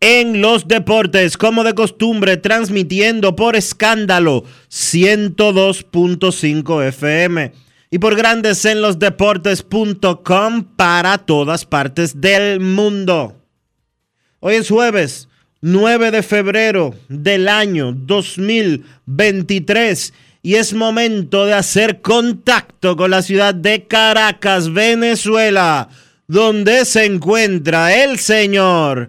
en los Deportes, como de costumbre, transmitiendo por escándalo 102.5 FM y por Grandes en los Deportes.com para todas partes del mundo. Hoy es jueves 9 de febrero del año 2023 y es momento de hacer contacto con la ciudad de Caracas, Venezuela, donde se encuentra el señor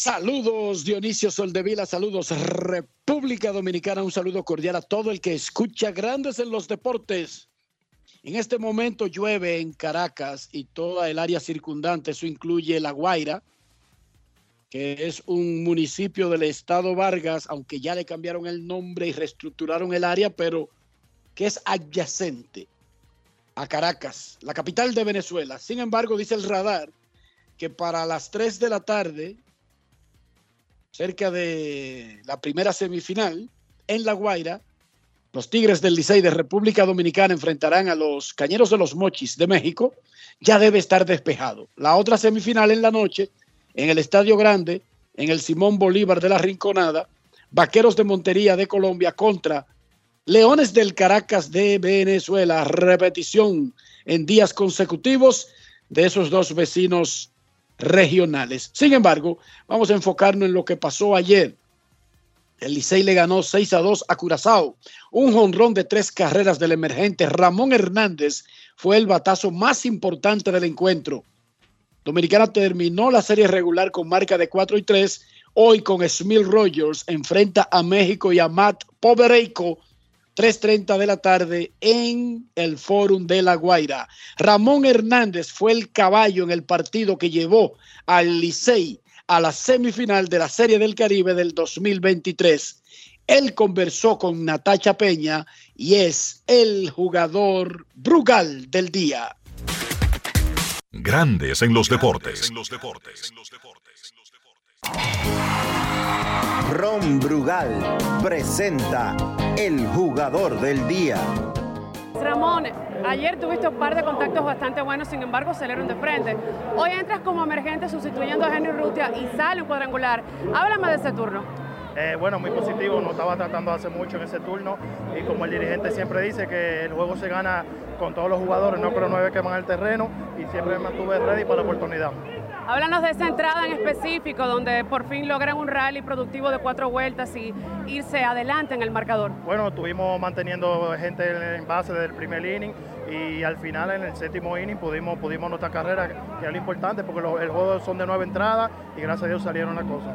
Saludos Dionisio Soldevila, saludos República Dominicana, un saludo cordial a todo el que escucha Grandes en los Deportes. En este momento llueve en Caracas y toda el área circundante, eso incluye La Guaira, que es un municipio del estado Vargas, aunque ya le cambiaron el nombre y reestructuraron el área, pero que es adyacente a Caracas, la capital de Venezuela. Sin embargo, dice el radar que para las 3 de la tarde, cerca de la primera semifinal, en La Guaira, los Tigres del Licey de República Dominicana enfrentarán a los Cañeros de los Mochis de México. Ya debe estar despejado. La otra semifinal en la noche, en el Estadio Grande, en el Simón Bolívar de la Rinconada, Vaqueros de Montería de Colombia contra Leones del Caracas de Venezuela. Repetición en días consecutivos de esos dos vecinos regionales. Sin embargo, vamos a enfocarnos en lo que pasó ayer. El Licey le ganó 6 a 2 a Curazao. Un jonrón de tres carreras del emergente Ramón Hernández fue el batazo más importante del encuentro. Dominicana terminó la serie regular con marca de 4 y 3. Hoy con Smil Rogers enfrenta a México y a Matt Povereico 3.30 de la tarde en el Fórum de La Guaira. Ramón Hernández fue el caballo en el partido que llevó al Licey a la semifinal de la Serie del Caribe del 2023. Él conversó con Natacha Peña y es el jugador Brugal del día. Grandes en los deportes. Ron Brugal presenta el jugador del día. Ramón, ayer tuviste un par de contactos bastante buenos, sin embargo salieron de frente. Hoy entras como emergente sustituyendo a Henry Rutia y sale un cuadrangular. Háblame de ese turno. Eh, bueno, muy positivo, no estaba tratando de hacer mucho en ese turno y como el dirigente siempre dice que el juego se gana con todos los jugadores, no con los nueve que van al terreno y siempre me mantuve ready para la oportunidad. Háblanos de esa entrada en específico donde por fin logran un rally productivo de cuatro vueltas y irse adelante en el marcador. Bueno, estuvimos manteniendo gente en base desde el primer inning y al final en el séptimo inning pudimos, pudimos nuestra carrera, que es lo importante porque los, el juego son de nueve entradas y gracias a Dios salieron las cosas.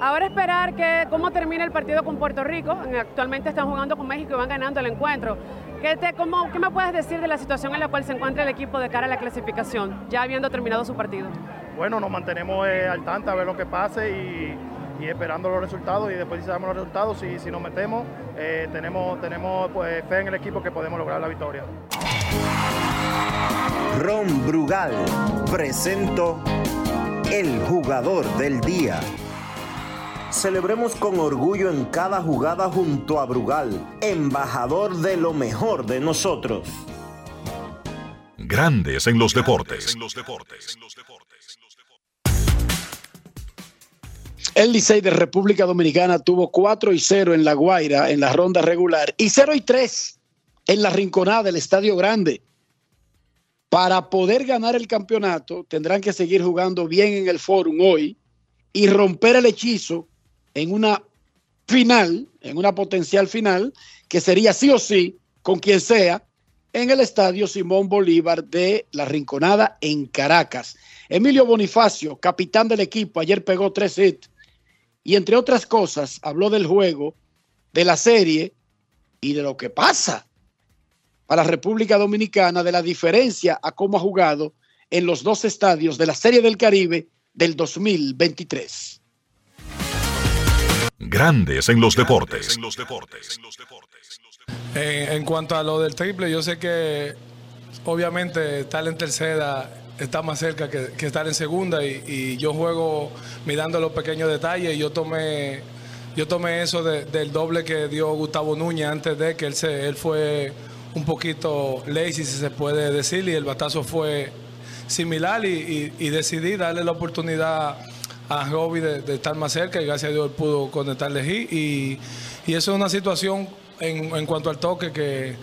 Ahora esperar que cómo termine el partido con Puerto Rico. Actualmente están jugando con México y van ganando el encuentro. ¿Qué, te, cómo, ¿Qué me puedes decir de la situación en la cual se encuentra el equipo de cara a la clasificación, ya habiendo terminado su partido? Bueno, nos mantenemos eh, al tanto a ver lo que pase y, y, esperando los resultados y después si sabemos los resultados, si, si nos metemos, eh, tenemos, tenemos pues, fe en el equipo que podemos lograr la victoria. Ron Brugal presento el jugador del día. Celebremos con orgullo en cada jugada junto a Brugal, embajador de lo mejor de nosotros. Grandes en los deportes. El Licey de República Dominicana tuvo 4 y 0 en La Guaira en la ronda regular y 0 y 3 en la rinconada del Estadio Grande. Para poder ganar el campeonato tendrán que seguir jugando bien en el Forum hoy y romper el hechizo en una final, en una potencial final, que sería sí o sí, con quien sea, en el estadio Simón Bolívar de La Rinconada en Caracas. Emilio Bonifacio, capitán del equipo, ayer pegó tres hits y entre otras cosas habló del juego, de la serie y de lo que pasa para República Dominicana, de la diferencia a cómo ha jugado en los dos estadios de la Serie del Caribe del 2023. Grandes en los deportes. En, en, cuanto a lo del triple, yo sé que obviamente estar en tercera está más cerca que, que estar en segunda y, y, yo juego mirando los pequeños detalles y yo tomé, yo tomé eso de, del doble que dio Gustavo Núñez antes de que él, se, él fue un poquito lazy, si se puede decir, y el batazo fue similar y, y, y decidí darle la oportunidad a Robbie de, de, estar más cerca y gracias a Dios él pudo conectarle y, y eso es una situación en, en cuanto al toque que,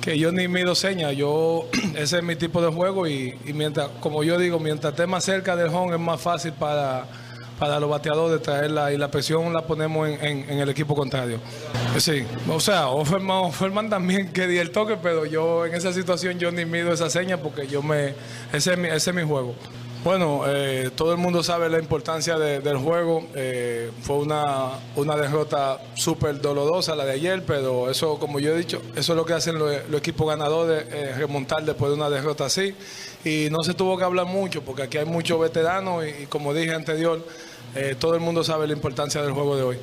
que yo ni mido señas, yo ese es mi tipo de juego y, y, mientras, como yo digo, mientras esté más cerca del home es más fácil para, para los bateadores traerla y la presión la ponemos en, en, en el equipo contrario. Sí, o sea, Offerman, Offerman también quería el toque, pero yo en esa situación yo ni mido esa seña porque yo me, ese es mi, ese es mi juego. Bueno, eh, todo el mundo sabe la importancia de, del juego. Eh, fue una, una derrota súper dolorosa la de ayer, pero eso, como yo he dicho, eso es lo que hacen los, equipos ganadores, eh, remontar después de una derrota así. Y no se tuvo que hablar mucho, porque aquí hay muchos veteranos y, como dije anterior, eh, todo el mundo sabe la importancia del juego de hoy.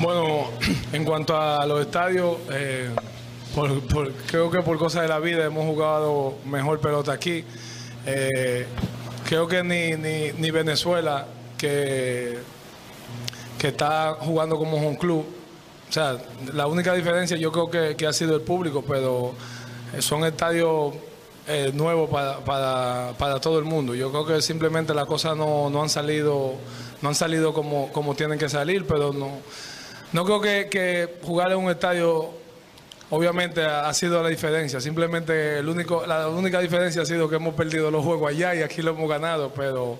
Bueno, en cuanto a los estadios, eh, por, creo que por cosas de la vida hemos jugado mejor pelota aquí. Creo que ni, ni, ni, Venezuela, que, que está jugando como un club, o sea, la única diferencia yo creo que, que ha sido el público, pero son estadios eh, nuevos para, para, para, todo el mundo. Yo creo que simplemente las cosas no, no han salido, no han salido como, como tienen que salir, pero no, no creo que jugar en un estadio obviamente ha sido la diferencia. Simplemente el único, la única diferencia ha sido que hemos perdido los juegos allá y aquí lo hemos ganado, pero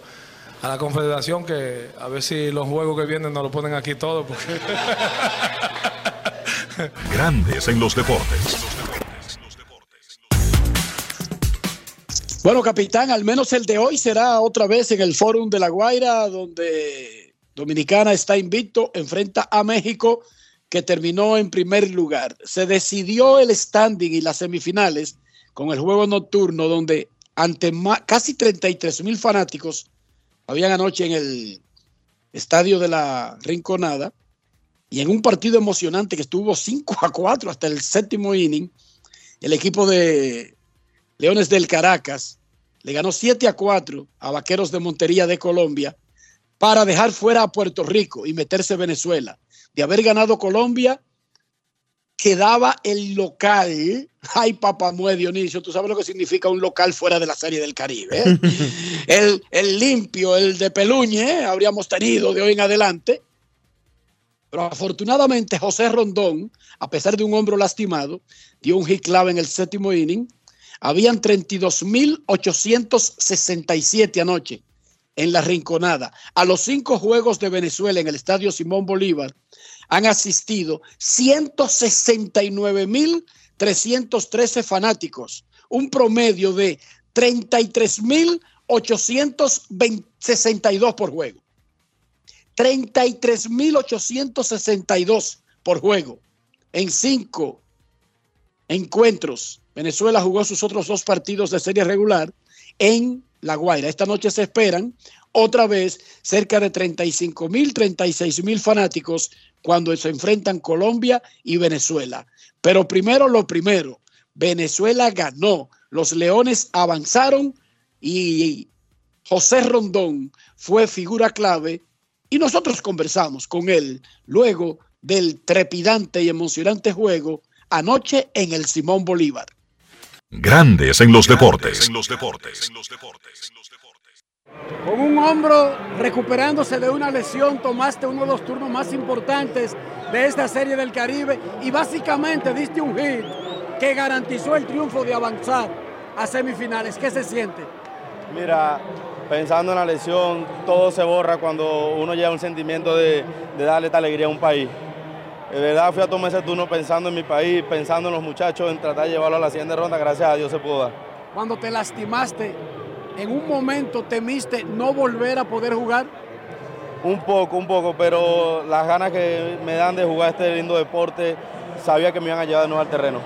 a la Confederación que a ver si los juegos que vienen nos lo ponen aquí todos. Porque... Grandes en los deportes. Bueno, capitán, al menos el de hoy será otra vez en el Fórum de La Guaira, donde Dominicana está invicto, enfrenta a México que terminó en primer lugar. Se decidió el standing y las semifinales con el juego nocturno, donde ante más, casi 33 mil fanáticos habían anoche en el estadio de la Rinconada y en un partido emocionante que estuvo 5 a 4 hasta el séptimo inning, el equipo de Leones del Caracas le ganó 7 a 4 a Vaqueros de Montería de Colombia para dejar fuera a Puerto Rico y meterse Venezuela de haber ganado Colombia, quedaba el local. Ay, papá mue, Dionisio, tú sabes lo que significa un local fuera de la Serie del Caribe. ¿eh? el, el, limpio, el de Peluñe, ¿eh? habríamos tenido de hoy en adelante. Pero afortunadamente José Rondón, a pesar de un hombro lastimado, dio un hit clave en el séptimo inning. Habían 32.867 anoche en la Rinconada. A los cinco juegos de Venezuela en el Estadio Simón Bolívar han asistido 169.313 fanáticos, un promedio de 33.862 por juego. 33.862 por juego en cinco encuentros. Venezuela jugó sus otros dos partidos de serie regular en La Guaira. Esta noche se esperan otra vez cerca de 35 mil, 36 mil fanáticos cuando se enfrentan Colombia y Venezuela. Pero primero lo primero, Venezuela ganó, los Leones avanzaron y José Rondón fue figura clave y nosotros conversamos con él luego del trepidante y emocionante juego anoche en el Simón Bolívar. Grandes en los deportes. En los deportes. Con un hombro recuperándose de una lesión, tomaste uno de los turnos más importantes de esta serie del Caribe y básicamente diste un hit que garantizó el triunfo de avanzar a semifinales. ¿Qué se siente? Mira, pensando en la lesión, todo se borra cuando uno lleva un sentimiento de, de darle esta alegría a un país. De verdad fui a tomar ese turno pensando en mi país, pensando en los muchachos, en tratar de llevarlo a la siguiente ronda. Gracias a Dios se pudo dar. Cuando te lastimaste, ¿en un momento temiste no volver a poder jugar? Un poco, un poco, pero las ganas que me dan de jugar este lindo deporte, sabía que me iban a llevar de nuevo al terreno.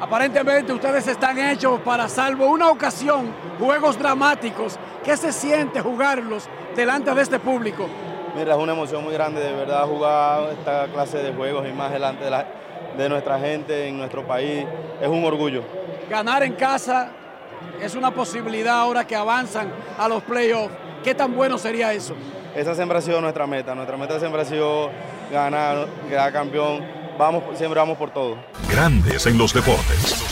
Aparentemente ustedes están hechos para, salvo una ocasión, juegos dramáticos. ¿Qué se siente jugarlos delante de este público? Mira, es una emoción muy grande de verdad jugar esta clase de juegos y más delante de, la, de nuestra gente en nuestro país. Es un orgullo. Ganar en casa es una posibilidad ahora que avanzan a los playoffs. ¿Qué tan bueno sería eso? Esa siempre ha sido nuestra meta. Nuestra meta siempre ha sido ganar, quedar campeón. Vamos, siempre vamos por todo. Grandes en los deportes.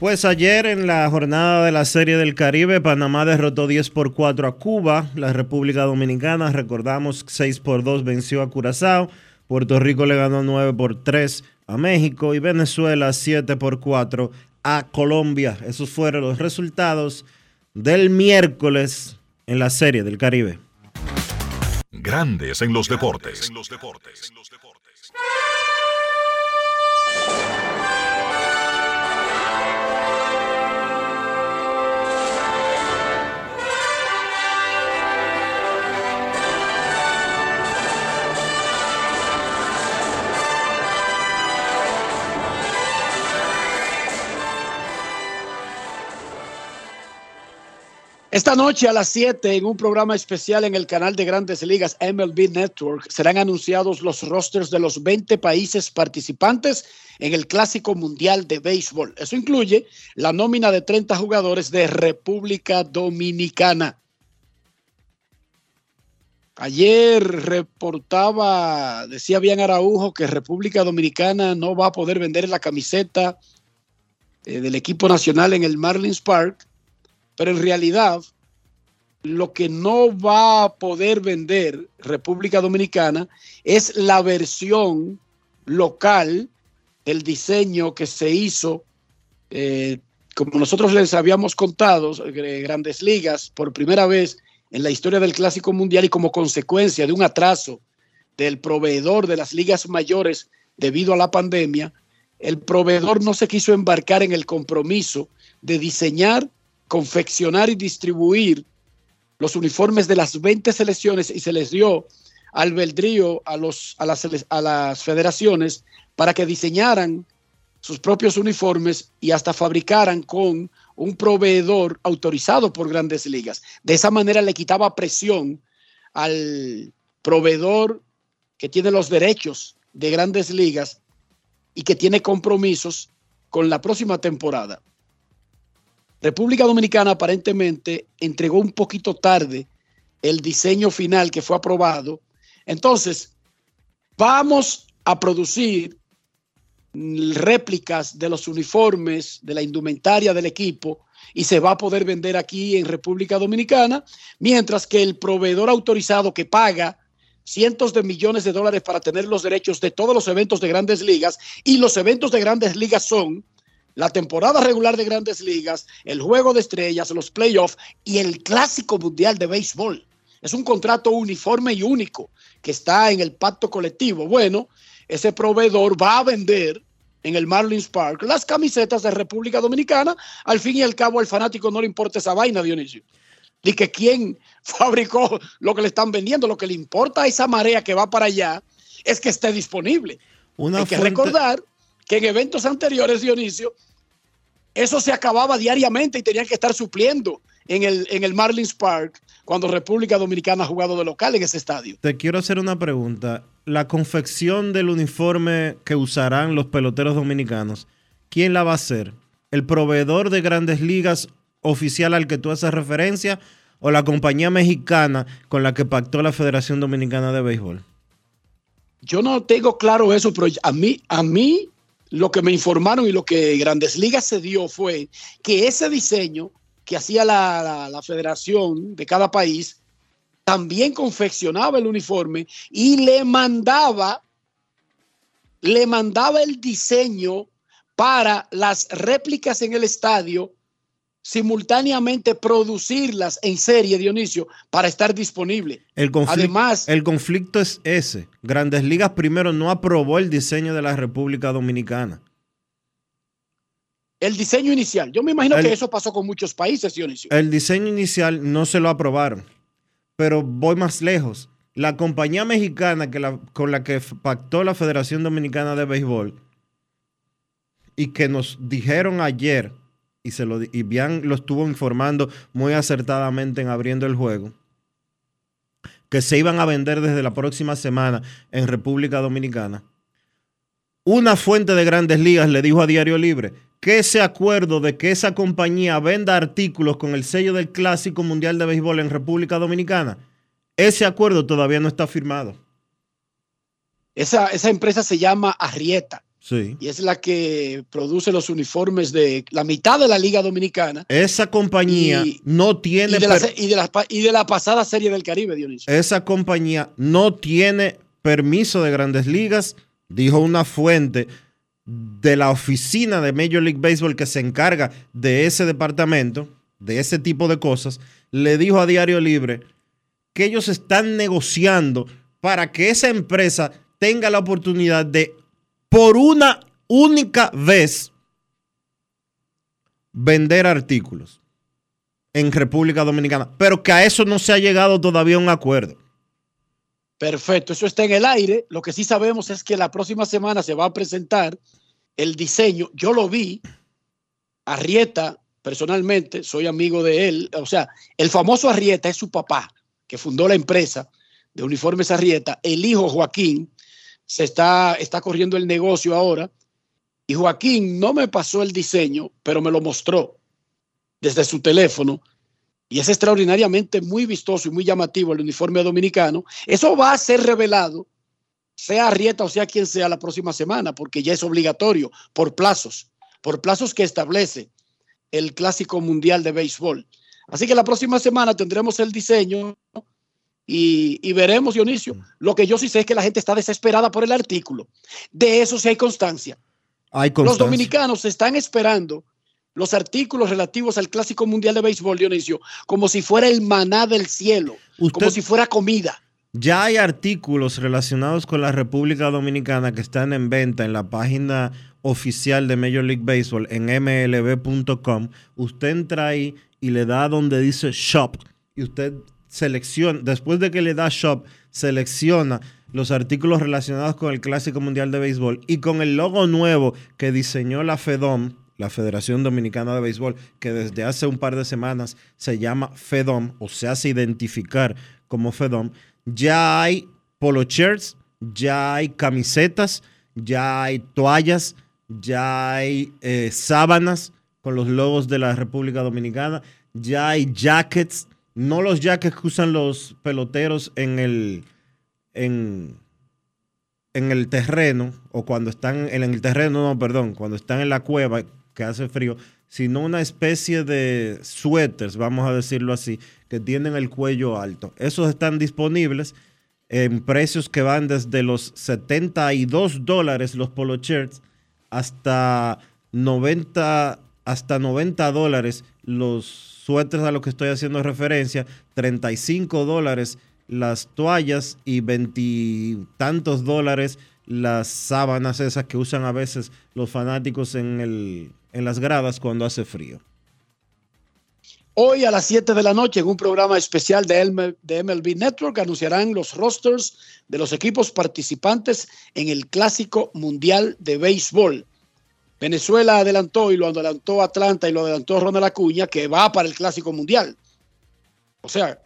Pues ayer en la jornada de la Serie del Caribe, Panamá derrotó 10 por 4 a Cuba. La República Dominicana, recordamos, 6 por 2 venció a Curazao. Puerto Rico le ganó 9 por 3 a México y Venezuela 7 por 4 a Colombia. Esos fueron los resultados del miércoles en la Serie del Caribe. Grandes en los deportes. Esta noche a las 7 en un programa especial en el canal de Grandes Ligas MLB Network serán anunciados los rosters de los 20 países participantes en el Clásico Mundial de Béisbol. Eso incluye la nómina de 30 jugadores de República Dominicana. Ayer reportaba, decía bien Araujo, que República Dominicana no va a poder vender la camiseta eh, del equipo nacional en el Marlins Park pero en realidad, lo que no va a poder vender República Dominicana es la versión local del diseño que se hizo, eh, como nosotros les habíamos contado, eh, grandes ligas, por primera vez en la historia del Clásico Mundial y como consecuencia de un atraso del proveedor de las ligas mayores debido a la pandemia, el proveedor no se quiso embarcar en el compromiso de diseñar confeccionar y distribuir los uniformes de las 20 selecciones y se les dio albedrío a, los, a, las, a las federaciones para que diseñaran sus propios uniformes y hasta fabricaran con un proveedor autorizado por grandes ligas. De esa manera le quitaba presión al proveedor que tiene los derechos de grandes ligas y que tiene compromisos con la próxima temporada. República Dominicana aparentemente entregó un poquito tarde el diseño final que fue aprobado. Entonces, vamos a producir réplicas de los uniformes, de la indumentaria del equipo y se va a poder vender aquí en República Dominicana, mientras que el proveedor autorizado que paga cientos de millones de dólares para tener los derechos de todos los eventos de grandes ligas y los eventos de grandes ligas son la temporada regular de grandes ligas, el juego de estrellas, los playoffs y el clásico mundial de béisbol. Es un contrato uniforme y único que está en el pacto colectivo. Bueno, ese proveedor va a vender en el Marlins Park las camisetas de República Dominicana. Al fin y al cabo, al fanático no le importa esa vaina, Dionisio. Ni que quién fabricó lo que le están vendiendo. Lo que le importa a esa marea que va para allá es que esté disponible. Hay que recordar que en eventos anteriores, Dionisio, eso se acababa diariamente y tenían que estar supliendo en el, en el Marlins Park cuando República Dominicana ha jugado de local en ese estadio. Te quiero hacer una pregunta. La confección del uniforme que usarán los peloteros dominicanos, ¿quién la va a hacer? ¿El proveedor de grandes ligas oficial al que tú haces referencia o la compañía mexicana con la que pactó la Federación Dominicana de Béisbol? Yo no tengo claro eso, pero a mí, a mí lo que me informaron y lo que Grandes Ligas se dio fue que ese diseño que hacía la, federación de cada país también confeccionaba el uniforme y le mandaba, le mandaba el diseño para las réplicas en el estadio simultáneamente producirlas en serie, Dionisio, para estar disponible. El conflicto, Además, el conflicto es ese. Grandes Ligas primero no aprobó el diseño de la República Dominicana. El diseño inicial. Yo me imagino que eso pasó con muchos países, Dionisio. El diseño inicial no se lo aprobaron. Pero voy más lejos. La compañía mexicana que con la que pactó la Federación Dominicana de Béisbol y que nos dijeron ayer y, se lo, y Bian lo estuvo informando muy acertadamente en abriendo el juego, que se iban a vender desde la próxima semana en República Dominicana. Una fuente de grandes ligas le dijo a Diario Libre que ese acuerdo de que esa compañía venda artículos con el sello del Clásico Mundial de Béisbol en República Dominicana, ese acuerdo todavía no está firmado. Esa, esa empresa se llama Arrieta. Sí. Y es la que produce los uniformes de la mitad de la Liga Dominicana. Esa compañía no tiene. Y de, la, y, de la, pasada Serie del Caribe, Dionisio. Esa compañía no tiene permiso de grandes ligas, dijo una fuente de la oficina de Major League Baseball que se encarga de ese departamento, de ese tipo de cosas, le dijo a Diario Libre que ellos están negociando para que esa empresa tenga la oportunidad de por una única vez vender artículos en República Dominicana, pero que a eso no se ha llegado todavía un acuerdo. Perfecto, eso está en el aire. Lo que sí sabemos es que la próxima semana se va a presentar el diseño. Yo lo vi, Arrieta, personalmente, soy amigo de él. O sea, el famoso Arrieta es su papá, que fundó la empresa de uniformes Arrieta. El hijo Joaquín se está, está corriendo el negocio ahora. Y Joaquín no me pasó el diseño, pero me lo mostró desde su teléfono. Y es extraordinariamente muy vistoso y muy llamativo el uniforme dominicano. Eso va a ser revelado, sea Arrieta o sea quien sea, la próxima semana, porque ya es obligatorio por plazos, por plazos que establece el Clásico Mundial de Béisbol. Así que la próxima semana tendremos el diseño y, veremos, Dionisio. Mm. Lo que yo sí sé es que la gente está desesperada por el artículo. De eso sí hay constancia. Hay Los dominicanos están esperando los artículos relativos al Clásico Mundial de Béisbol, Dionisio, como si fuera el maná del cielo, como si fuera comida. Ya hay artículos relacionados con la República Dominicana que están en venta en la página oficial de Major League Baseball en mlb.com. Usted entra ahí y le da donde dice shop y usted selecciona, después de que le da shop, selecciona los artículos relacionados con el Clásico Mundial de Béisbol y con el logo nuevo que diseñó la FEDOM, la Federación Dominicana de Béisbol, que desde hace un par de semanas se llama FEDOM o se hace identificar como FEDOM, ya hay polo shirts, ya hay camisetas, ya hay toallas, ya hay eh, sábanas con los logos de la República Dominicana, ya hay jackets no los jackets que usan los peloteros en el, en, en el terreno, o cuando están en el terreno, no, perdón, cuando están en la cueva que hace frío, sino una especie de suéteres, vamos a decirlo así, que tienen el cuello alto. Esos están disponibles en precios que van desde los 72 dólares los polo shirts hasta 90 hasta 90 dólares los suéteres a los que estoy haciendo referencia, 35 dólares las toallas y veintitantos dólares las sábanas esas que usan a veces los fanáticos en, el, en las gradas cuando hace frío. Hoy a las 7 de la noche, en un programa especial de, de MLB Network, anunciarán los rosters de los equipos participantes en el Clásico Mundial de Béisbol. Venezuela adelantó y lo adelantó Atlanta y lo adelantó Ronald Acuña, que va para el Clásico Mundial. O sea,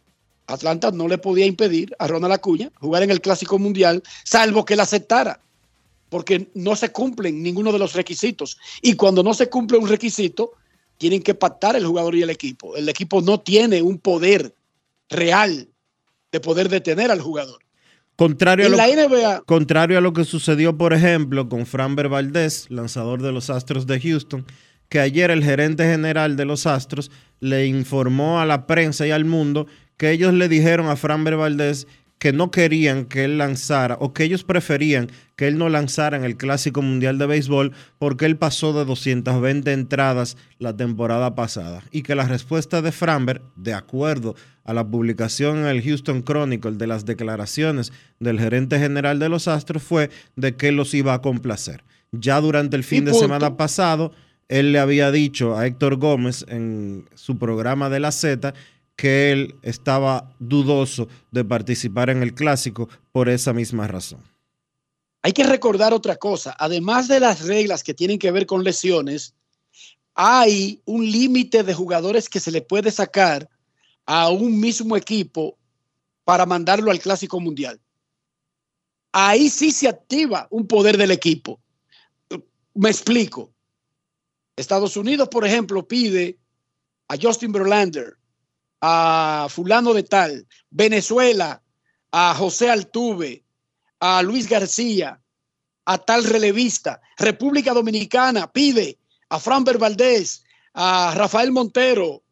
Atlanta no le podía impedir a Ronald Acuña jugar en el Clásico Mundial, salvo que él aceptara, porque no se cumplen ninguno de los requisitos. Y cuando no se cumple un requisito, tienen que pactar el jugador y el equipo. El equipo no tiene un poder real de poder detener al jugador. Contrario, a lo, contrario a lo que sucedió, por ejemplo, con Framber Valdez, lanzador de los Astros de Houston, que ayer el gerente general de los Astros le informó a la prensa y al mundo que ellos le dijeron a Framber Valdez que no querían que él lanzara o que ellos preferían que él no lanzara en el Clásico Mundial de Béisbol porque él pasó de 220 entradas la temporada pasada y que la respuesta de Framber, de acuerdo a la publicación en el Houston Chronicle de las declaraciones del gerente general de los Astros, fue de que los iba a complacer. Ya durante el fin de semana pasado, él le había dicho a Héctor Gómez en su programa de la Z que él estaba dudoso de participar en el clásico por esa misma razón. Hay que recordar otra cosa, además de las reglas que tienen que ver con lesiones, hay un límite de jugadores que se le puede sacar a un mismo equipo para mandarlo al clásico mundial. Ahí sí se activa un poder del equipo. Me explico. Estados Unidos, por ejemplo, pide a Justin Verlander, a fulano de tal, Venezuela, a José Altuve, a Luis García, a tal relevista, República Dominicana pide a Franber Valdés, a Rafael Montero,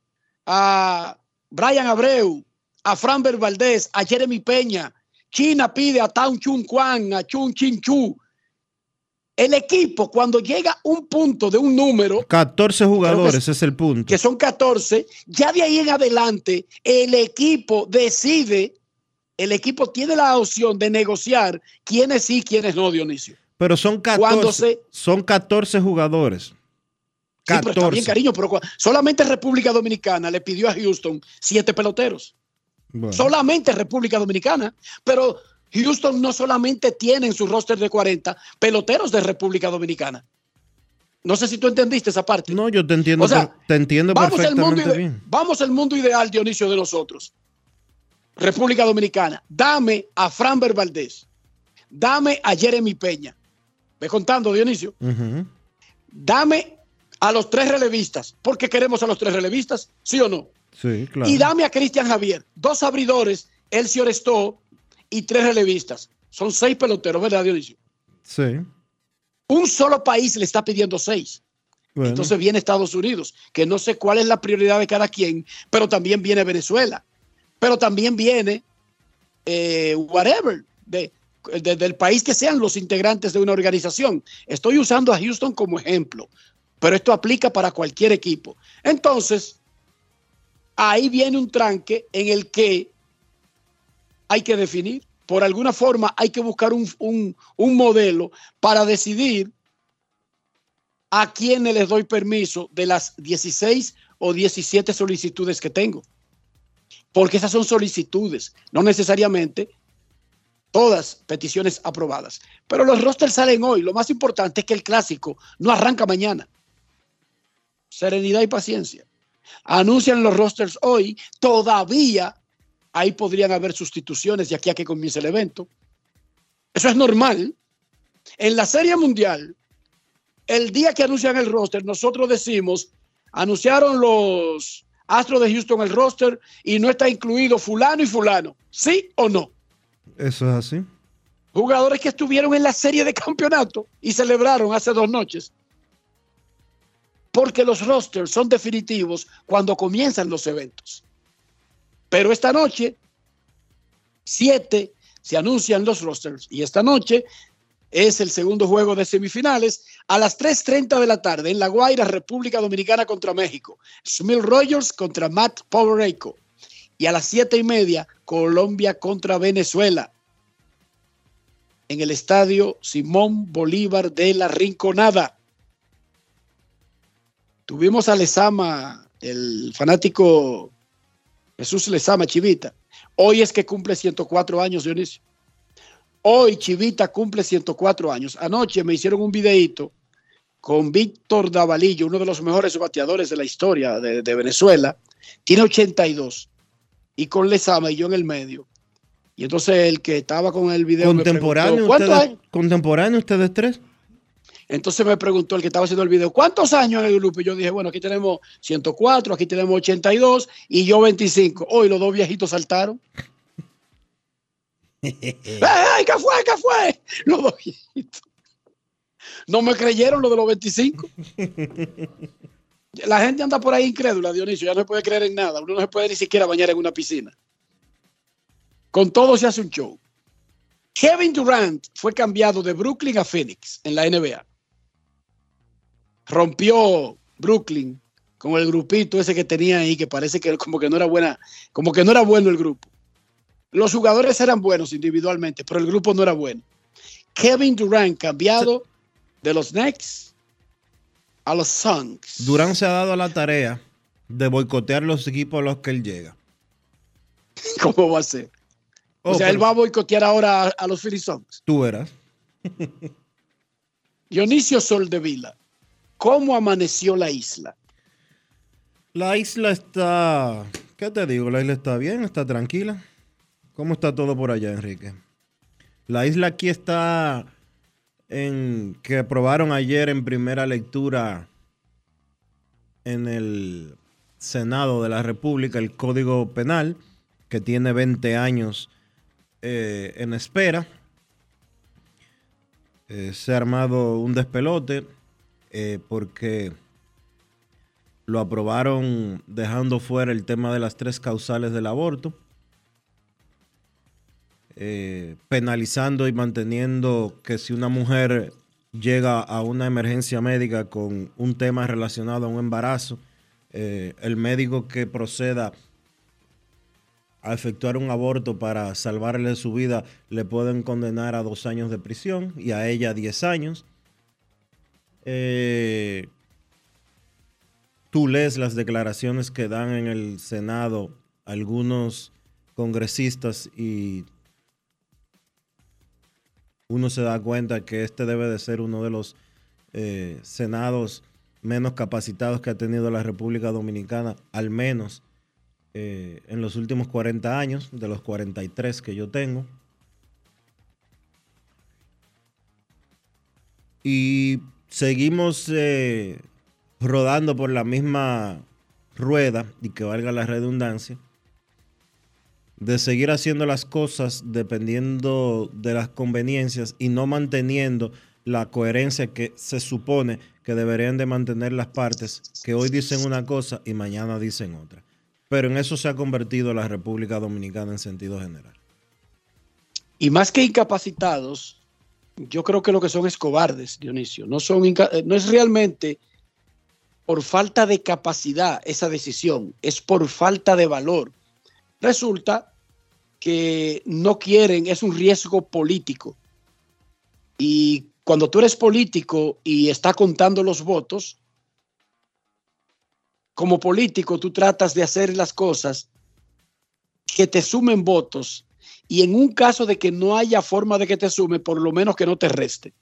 a Brian Abreu, a Franber Valdés, a Jeremy Peña, China pide a Tao Chun Kwan, a Chun Chin Chu, el equipo, cuando llega un punto de un número. 14 jugadores es, el punto. Que son 14. Ya de ahí en adelante, el equipo decide. El equipo tiene la opción de negociar quiénes sí, quiénes no, Dionisio. Pero son 14, son 14 jugadores. 14. Sí, pero bien, cariño, pero solamente República Dominicana le pidió a Houston siete peloteros. Solamente República Dominicana. Pero Houston no solamente tiene en su roster de 40 peloteros de República Dominicana. No sé si tú entendiste esa parte. No, yo te entiendo, te entiendo vamos perfectamente bien. Vamos al mundo ideal, Dionisio, de nosotros. República Dominicana. Dame a Franber Valdés. Dame a Jeremy Peña. Ve contando, Dionisio. Dame a los tres relevistas. Porque queremos a los tres relevistas, ¿sí o no? Sí, claro. Y dame a Cristian Javier. Dos abridores, Elcio Orestó y tres relevistas. Son seis peloteros, ¿verdad, Dionisio? Sí. Un solo país le está pidiendo seis. Entonces viene Estados Unidos, que no sé cuál es la prioridad de cada quien, pero también viene Venezuela, pero también viene eh, whatever, de, del país que sean los integrantes de una organización. Estoy usando a Houston como ejemplo, pero esto aplica para cualquier equipo. Entonces, ahí viene un tranque en el que hay que definir. Por alguna forma hay que buscar un, modelo para decidir a quiénes les doy permiso de las 16 o 17 solicitudes que tengo. Porque esas son solicitudes, no necesariamente todas peticiones aprobadas. Pero los rosters salen hoy. Lo más importante es que el clásico no arranca mañana. Serenidad y paciencia. Anuncian los rosters hoy. Todavía ahí podrían haber sustituciones de aquí a que comience el evento. Eso es normal. En la Serie Mundial, el día que anuncian el roster, nosotros decimos, anunciaron los Astros de Houston el roster y no está incluido fulano y fulano. ¿Sí o no? Eso es así. Jugadores que estuvieron en la serie de campeonato y celebraron hace dos noches. Porque los rosters son definitivos cuando comienzan los eventos. Pero esta noche, siete, se anuncian los rosters y esta noche es el segundo juego de semifinales. A las 3.30 de la tarde en La Guaira, República Dominicana contra México. Smil Rogers contra Matt Powereiko. Y a las 7 y media, Colombia contra Venezuela. En el estadio Simón Bolívar de la Rinconada. Tuvimos a Lezama, el fanático Jesús Lezama Chivita. Hoy es que cumple 104 años, Dionisio. Hoy Chivita cumple 104 años. Anoche me hicieron un videíto con Víctor Davalillo, uno de los mejores bateadores de la historia de, de Venezuela. Tiene 82. Y con Lezama y yo en el medio. Y entonces el que estaba con el video. me ¿Contemporáneo, preguntó, ¿Cuántos ustedes? ¿Contemporáneo ustedes tres? Entonces me preguntó el que estaba haciendo el video, ¿cuántos años en el grupo? Y yo dije, bueno, aquí tenemos 104, aquí tenemos 82 y yo 25. Hoy los dos viejitos saltaron. ¡Ey, ey, qué fue, qué fue! Los dos viejitos. No me creyeron lo de los 25. La gente anda por ahí incrédula, Dionisio, ya no se puede creer en nada. Uno no se puede ni siquiera bañar en una piscina. Con todo se hace un show. Kevin Durant fue cambiado de Brooklyn a Phoenix en la NBA. Rompió Brooklyn con el grupito ese que tenía ahí, que parece que como que no era buena, como que no era bueno el grupo. Los jugadores eran buenos individualmente, pero el grupo no era bueno. Kevin Durant cambiado de los Knicks a los Suns. Durán se ha dado a la tarea de boicotear los equipos a los que él llega. ¿Cómo va a ser? Oh, o sea, pero él va a boicotear ahora a, a los Philly Suns. Tú verás. Dionisio Soldevila, ¿cómo amaneció la isla? La isla está. ¿Qué te digo? La isla está bien, está tranquila. ¿Cómo está todo por allá, Enrique? La isla aquí está en que aprobaron ayer en primera lectura en el Senado de la República el Código Penal, que tiene 20 años eh, en espera. Eh, se ha armado un despelote eh, porque lo aprobaron dejando fuera el tema de las tres causales del aborto, eh, penalizando y manteniendo que si una mujer llega a una emergencia médica con un tema relacionado a un embarazo, eh, el médico que proceda a efectuar un aborto para salvarle su vida le pueden condenar a dos años de prisión y a ella a diez años. Eh, tú lees las declaraciones que dan en el Senado algunos congresistas y uno se da cuenta que este debe de ser uno de los eh, senados menos capacitados que ha tenido la República Dominicana, al menos eh, en los últimos 40 años, de los 43 que yo tengo. Y seguimos eh, rodando por la misma rueda, y que valga la redundancia, de seguir haciendo las cosas dependiendo de las conveniencias y no manteniendo la coherencia que se supone que deberían de mantener las partes que hoy dicen una cosa y mañana dicen otra. Pero en eso se ha convertido la República Dominicana en sentido general. Y más que incapacitados, yo creo que lo que son es cobardes, Dionisio. No, son eh, no es realmente por falta de capacidad esa decisión, es por falta de valor. Resulta que no quieren, es un riesgo político. Y cuando tú eres político y está contando los votos, como político tú tratas de hacer las cosas que te sumen votos y en un caso de que no haya forma de que te sume, por lo menos que no te reste.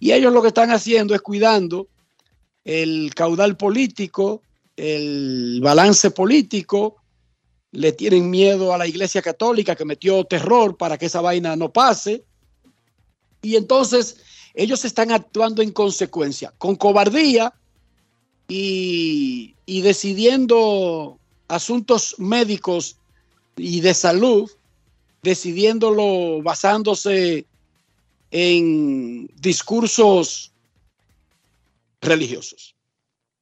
Y ellos lo que están haciendo es cuidando el caudal político, el balance político, le tienen miedo a la Iglesia Católica que metió terror para que esa vaina no pase. Y entonces ellos están actuando en consecuencia, con cobardía y, y decidiendo asuntos médicos y de salud, decidiéndolo basándose en discursos religiosos.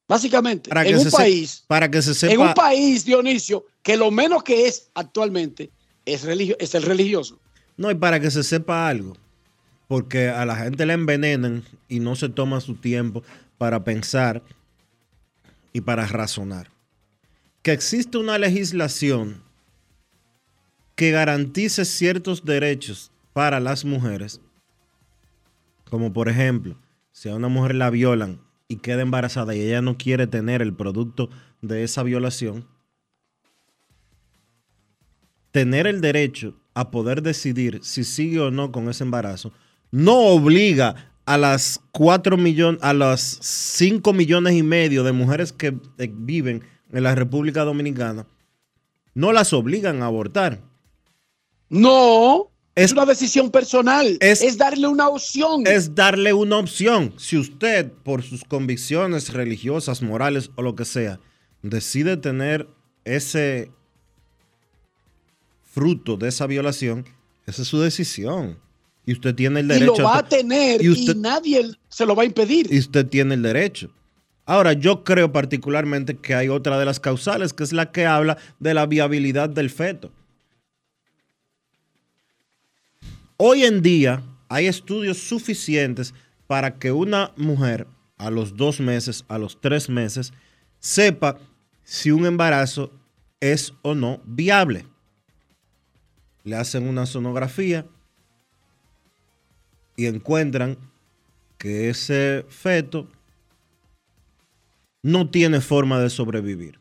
Básicamente, Para en un se- país, para que se en un sepa, país, Dionisio, que lo menos que es actualmente es, religio- es el religioso. no, y para que se sepa algo, porque a la gente le envenenan y no se toma su tiempo para pensar y para razonar. Que existe una legislación que garantice ciertos derechos para las mujeres, como por ejemplo, si a una mujer la violan y queda embarazada y ella no quiere tener el producto de esa violación, tener el derecho a poder decidir si sigue o no con ese embarazo no obliga a las 4 millones, a las 5 millones y medio de mujeres que eh, viven en la República Dominicana, no las obligan a abortar. No, es, una decisión personal. Es, darle una opción. Es darle una opción. Si usted, por sus convicciones religiosas, morales o lo que sea, decide tener ese fruto de esa violación, esa es su decisión. Y usted tiene el derecho. Y lo va a tener y, nadie se lo va a impedir. Y usted tiene el derecho. Ahora, yo creo particularmente que hay otra de las causales, que es la que habla de la viabilidad del feto. Hoy en día hay estudios suficientes para que una mujer a los dos meses, a los tres meses, sepa si un embarazo es o no viable. Le hacen una sonografía, y encuentran que ese feto no tiene forma de sobrevivir.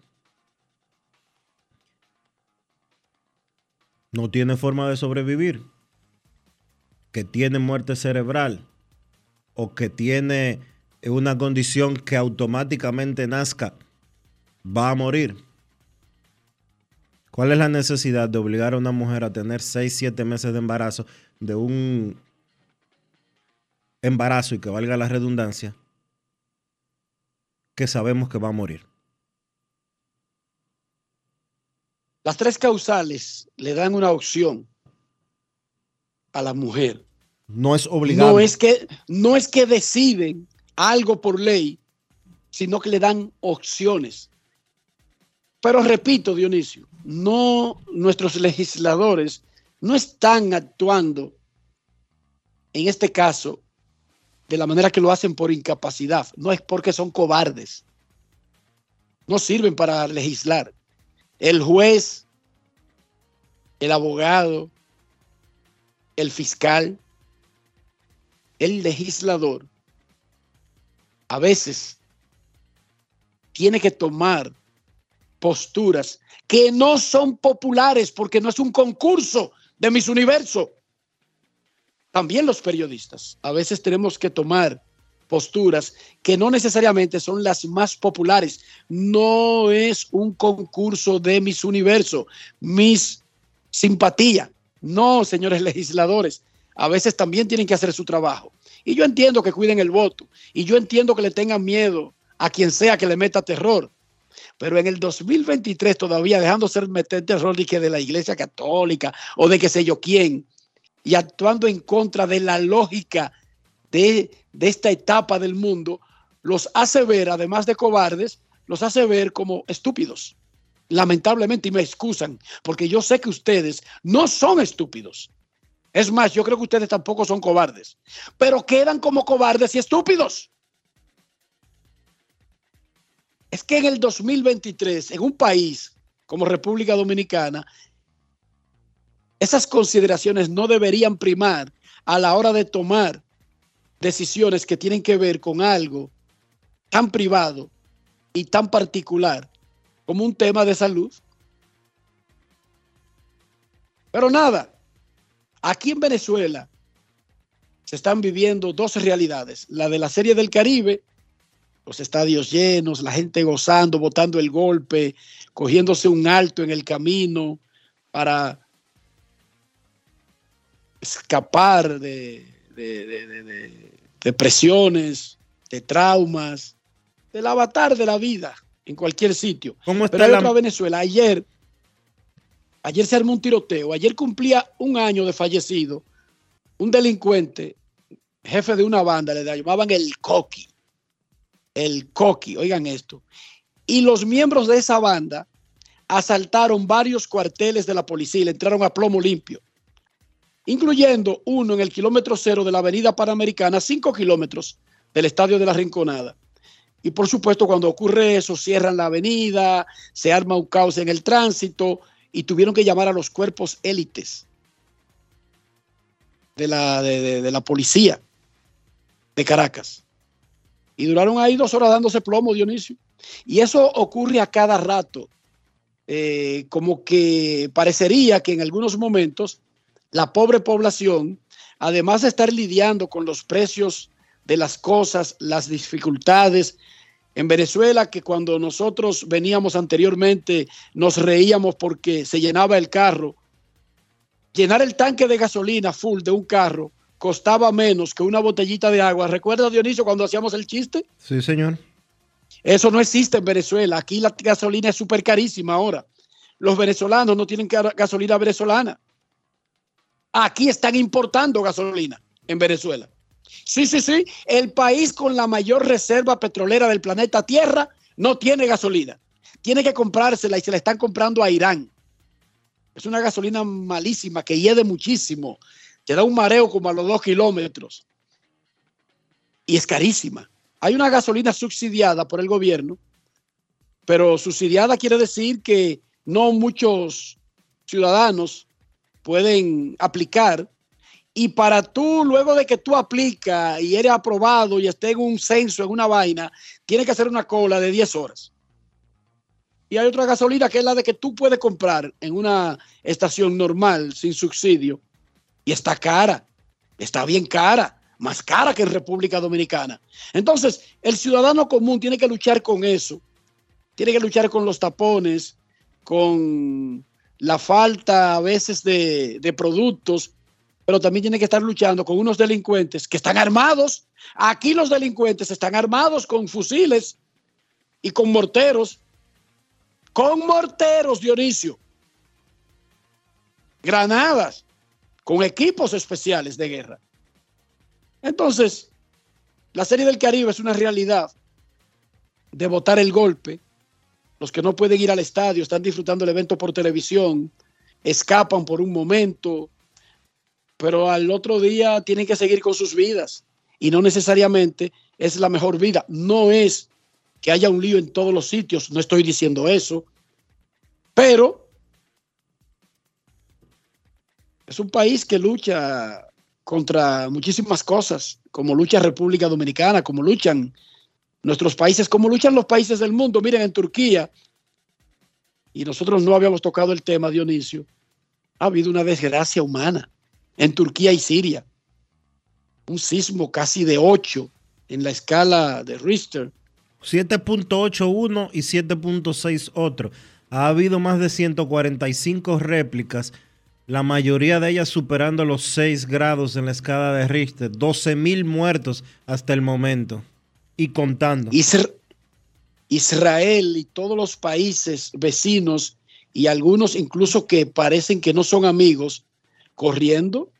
No tiene forma de sobrevivir. Que tiene muerte cerebral o que tiene una condición que automáticamente nazca, va a morir. ¿Cuál es la necesidad de obligar a una mujer a tener 6, 7 meses de embarazo de un embarazo y que valga la redundancia, que sabemos que va a morir. Las tres causales le dan una opción a la mujer. No es obligado. No es que, no es que deciden algo por ley, sino que le dan opciones. Pero repito, Dionisio, no nuestros legisladores no están actuando en este caso de la manera que lo hacen por incapacidad, no es porque son cobardes. No sirven para legislar. El juez, el abogado, el fiscal, el legislador, a veces tiene que tomar posturas que no son populares porque no es un concurso de mis universo también los periodistas. A veces tenemos que tomar posturas que no necesariamente son las más populares. No es un concurso de mis universo, mis simpatía. No, señores legisladores. A veces también tienen que hacer su trabajo. Y yo entiendo que cuiden el voto. Y yo entiendo que le tengan miedo a quien sea que le meta terror. Pero en el 2023 todavía dejando ser meter terror de que de la iglesia católica o de que sé yo quién, y actuando en contra de la lógica de, esta etapa del mundo, los hace ver, además de cobardes, los hace ver como estúpidos. Lamentablemente, y me excusan, porque yo sé que ustedes no son estúpidos. Es más, yo creo que ustedes tampoco son cobardes, pero quedan como cobardes y estúpidos. Es que en el 2023, en un país como República Dominicana, esas consideraciones no deberían primar a la hora de tomar decisiones que tienen que ver con algo tan privado y tan particular como un tema de salud. Pero nada, aquí en Venezuela se están viviendo dos realidades, la de la Serie del Caribe, los estadios llenos, la gente gozando, botando el golpe, cogiéndose un alto en el camino para escapar de, de, presiones, de traumas, del avatar de la vida en cualquier sitio. ¿Cómo está Pero hay otra Venezuela. Ayer, ayer se armó un tiroteo. Ayer cumplía un año de fallecido. Un delincuente, jefe de una banda, le llamaban el Coqui. El Coqui, oigan esto. Y los miembros de esa banda asaltaron varios cuarteles de la policía y le entraron a plomo limpio incluyendo uno en el kilómetro cero de la avenida Panamericana, cinco kilómetros del Estadio de la Rinconada. Y por supuesto, cuando ocurre eso, cierran la avenida, se arma un caos en el tránsito y tuvieron que llamar a los cuerpos élites de la, de, la policía de Caracas. Y duraron ahí dos horas dándose plomo, Dionisio. Y eso ocurre a cada rato. Eh, como que parecería que en algunos momentos la pobre población, además de estar lidiando con los precios de las cosas, las dificultades, en Venezuela, que cuando nosotros veníamos anteriormente nos reíamos porque se llenaba el carro, llenar el tanque de gasolina full de un carro costaba menos que una botellita de agua. ¿Recuerda, Dionisio, cuando hacíamos el chiste? Sí, señor. Eso no existe en Venezuela. Aquí la gasolina es súper carísima ahora. Los venezolanos no tienen gasolina venezolana. Aquí están importando gasolina en Venezuela. Sí, sí, sí. El país con la mayor reserva petrolera del planeta Tierra no tiene gasolina. Tiene que comprársela y se la están comprando a Irán. Es una gasolina malísima que hiede muchísimo. Te da un mareo como a los dos kilómetros. Y es carísima. Hay una gasolina subsidiada por el gobierno, pero subsidiada quiere decir que no muchos ciudadanos pueden aplicar. Y para tú, luego de que tú aplicas y eres aprobado y esté en un censo, en una vaina, tienes que hacer una cola de 10 horas. Y hay otra gasolina que es la de que tú puedes comprar en una estación normal, sin subsidio, y está cara, está bien cara más cara que en República Dominicana. Entonces, el ciudadano común tiene que luchar con eso, tiene que luchar con los tapones, con la falta a veces de productos, pero también tiene que estar luchando con unos delincuentes que están armados. Aquí los delincuentes están armados con fusiles y con morteros, con morteros, Dionisio, granadas, con equipos especiales de guerra. Entonces, la Serie del Caribe es una realidad de votar el golpe. Los que no pueden ir al estadio están disfrutando el evento por televisión, escapan por un momento, pero al otro día tienen que seguir con sus vidas y no necesariamente es la mejor vida. No es que haya un lío en todos los sitios, no estoy diciendo eso, pero es un país que lucha contra muchísimas cosas, como lucha República Dominicana, como luchan nuestros países, como luchan los países del mundo. Miren, en Turquía, y nosotros no habíamos tocado el tema, Dionisio, ha habido una desgracia humana en Turquía y Siria. Un sismo casi de 8 en la escala de Richter. 7.81 y 7.6 otro. Ha habido más de 145 réplicas la mayoría de ellas superando los 6 grados en la escala de Richter, 12 mil muertos hasta el momento y contando. Israel y todos los países vecinos y algunos incluso que parecen que no son amigos, corriendo.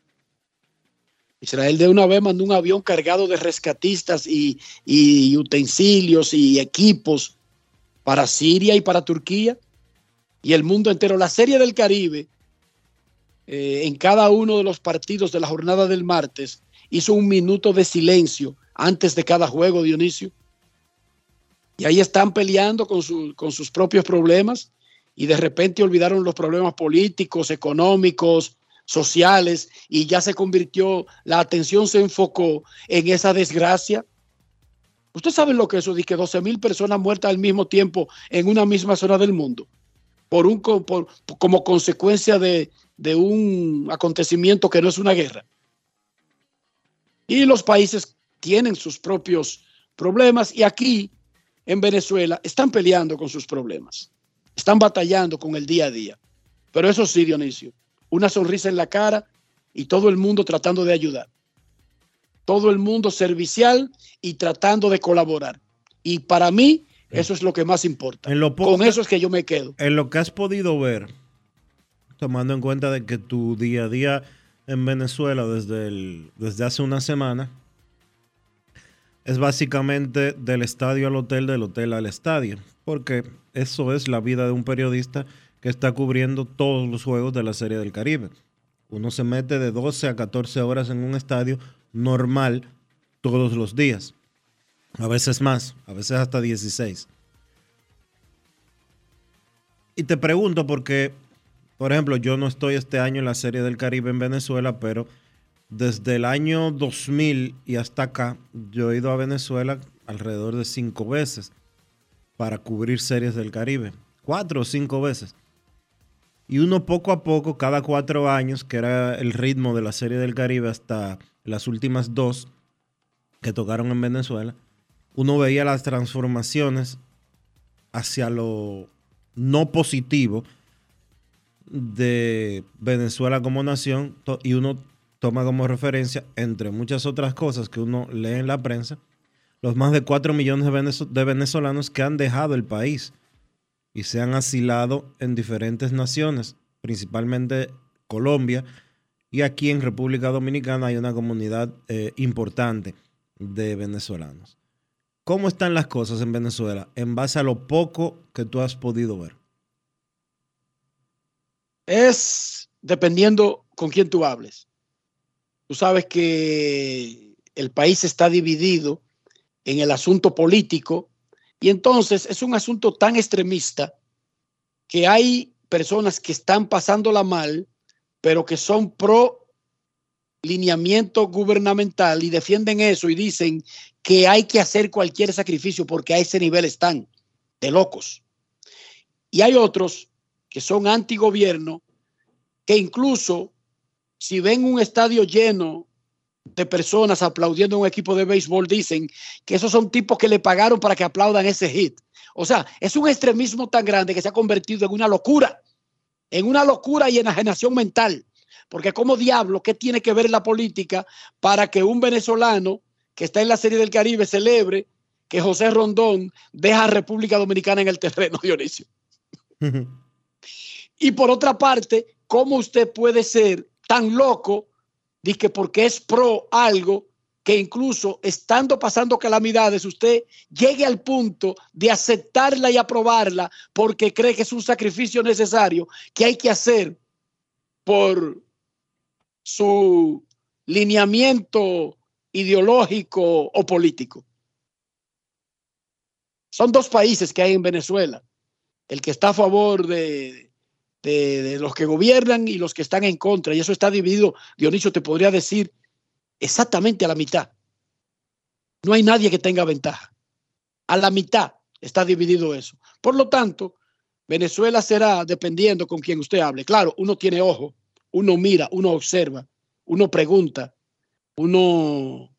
Israel de una vez mandó un avión cargado de rescatistas y, utensilios y equipos para Siria y para Turquía y el mundo entero. La Serie del Caribe eh, en cada uno de los partidos de la jornada del martes hizo un minuto de silencio antes de cada juego, Dionisio. Y ahí están peleando con, con sus propios problemas y de repente olvidaron los problemas políticos, económicos, sociales y ya se convirtió, la atención se enfocó en esa desgracia. Usted sabe lo que eso dice que 12 mil personas muertas al mismo tiempo en una misma zona del mundo por un, como consecuencia de, de un acontecimiento que no es una guerra. Y los países tienen sus propios problemas y aquí en Venezuela están peleando con sus problemas, están batallando con el día a día. Pero eso sí, Dionisio, una sonrisa en la cara y todo el mundo tratando de ayudar. Todo el mundo servicial y tratando de colaborar. Y para mí, eso es lo que más importa. con eso es que yo me quedo. En lo que has podido ver, tomando en cuenta de que tu día a día en Venezuela desde, el, desde hace una semana es básicamente del estadio al hotel, del hotel al estadio, porque eso es la vida de un periodista que está cubriendo todos los juegos de la Serie del Caribe. Uno se mete de 12 a 14 horas en un estadio normal todos los días. A veces más, a veces hasta 16. Y te pregunto porque, por ejemplo, yo no estoy este año en la Serie del Caribe en Venezuela, pero desde el año 2000 y hasta acá, yo he ido a Venezuela alrededor de cinco veces para cubrir series del Caribe. Cuatro o cinco veces. Y uno poco a poco, cada cuatro años, que era el ritmo de la serie del Caribe hasta las últimas dos que tocaron en Venezuela, uno veía las transformaciones hacia lo no positivo de Venezuela como nación y uno toma como referencia, entre muchas otras cosas que uno lee en la prensa, los más de 4 millones de, venezolanos que han dejado el país y se han asilado en diferentes naciones, principalmente Colombia, y aquí en República Dominicana hay una comunidad eh, importante de venezolanos. ¿Cómo están las cosas en Venezuela en base a lo poco que tú has podido ver? Es dependiendo con quién tú hables. Tú sabes que el país está dividido en el asunto político y entonces es un asunto tan extremista que hay personas que están pasándola mal, pero que son pro lineamiento gubernamental y defienden eso y dicen que hay que hacer cualquier sacrificio porque a ese nivel están de locos. Y hay otros que son antigobierno que incluso si ven un estadio lleno de personas aplaudiendo a un equipo de béisbol, dicen que esos son tipos que le pagaron para que aplaudan ese hit. O sea, es un extremismo tan grande que se ha convertido en una locura, en una locura y enajenación mental. Porque como diablo, ¿qué tiene que ver la política para que un venezolano que está en la Serie del Caribe celebre que José Rondón deja a República Dominicana en el terreno, Dionisio? y por otra parte, ¿cómo usted puede ser tan loco que porque es pro algo que incluso estando pasando calamidades usted llegue al punto de aceptarla y aprobarla porque cree que es un sacrificio necesario que hay que hacer por su lineamiento ideológico o político. Son dos países que hay en Venezuela. El que está a favor de, de, los que gobiernan y los que están en contra. Y eso está dividido, Dionisio te podría decir, exactamente a la mitad. No hay nadie que tenga ventaja. A la mitad está dividido eso. Por lo tanto, Venezuela será dependiendo con quien usted hable. Claro, uno tiene ojo, uno mira, uno observa, uno pregunta, uno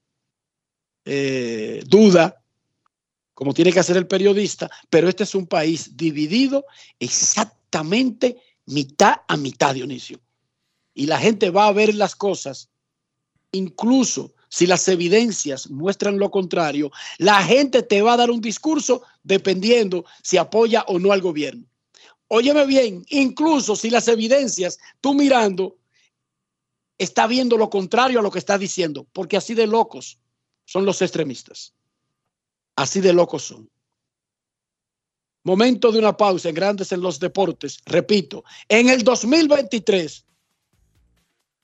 eh, duda, como tiene que hacer el periodista, pero este es un país dividido exactamente mitad a mitad, Dionisio. Y la gente va a ver las cosas, incluso si las evidencias muestran lo contrario, la gente te va a dar un discurso dependiendo si apoya o no al gobierno. Óyeme bien, incluso si las evidencias, tú mirando, está viendo lo contrario a lo que está diciendo, porque así de locos son los extremistas. Así de locos son. Momento de una pausa en Grandes en los Deportes. Repito, en el 2023,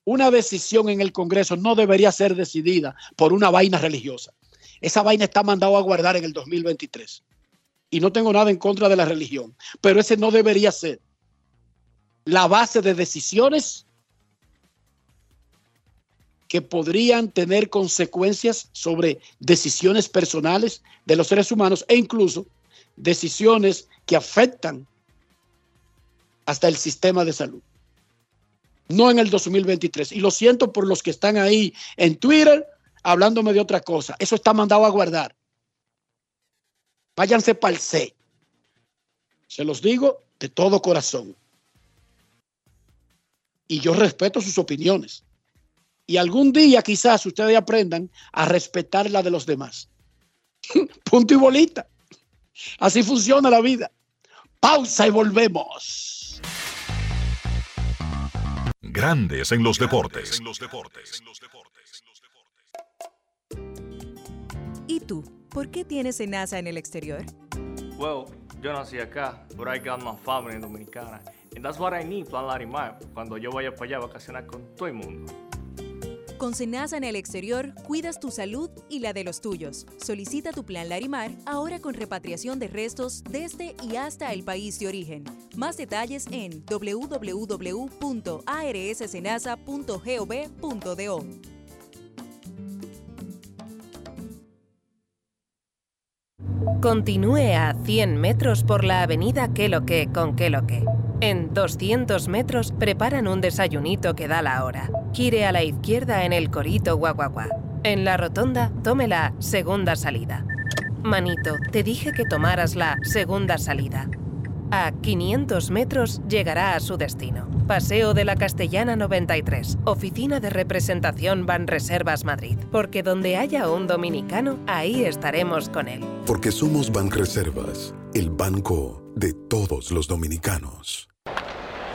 una decisión en el Congreso no debería ser decidida por una vaina religiosa. Esa vaina está mandado a guardar en el 2023. Y no tengo nada en contra de la religión, pero ese no debería ser la base de decisiones que podrían tener consecuencias sobre decisiones personales de los seres humanos e incluso decisiones que afectan hasta el sistema de salud. No en el 2023. Y lo siento por los que están ahí en Twitter hablándome de otra cosa. Eso está mandado a guardar. Váyanse para el C. Se los digo de todo corazón. Y yo respeto sus opiniones. Y algún día quizás ustedes aprendan a respetar la de los demás. Punto y bolita. Así funciona la vida. Pausa y volvemos. Grandes en los deportes. ¿Y tú? ¿Por qué tienes NASA en el exterior? Well, yo nací acá, but I got my family Dominicana And that's what I need, Plan Larimar, cuando yo vaya para allá a vacacionar con todo el mundo. Con Senasa en el exterior, cuidas tu salud y la de los tuyos. Solicita tu plan Larimar ahora con repatriación de restos desde y hasta el país de origen. Más detalles en www.arssenasa.gov.do. Continúe a 100 metros por la avenida Queloque con Queloque. En 200 metros preparan un desayunito que da la hora. Gire a la izquierda en el Corito Guaguaguá. En la rotonda, tome la segunda salida. Manito, te dije que tomaras la segunda salida. A 500 metros llegará a su destino. Paseo de la Castellana 93, Oficina de Representación Banreservas Madrid. Porque donde haya un dominicano, ahí estaremos con él. Porque somos Banreservas, el banco de todos los dominicanos.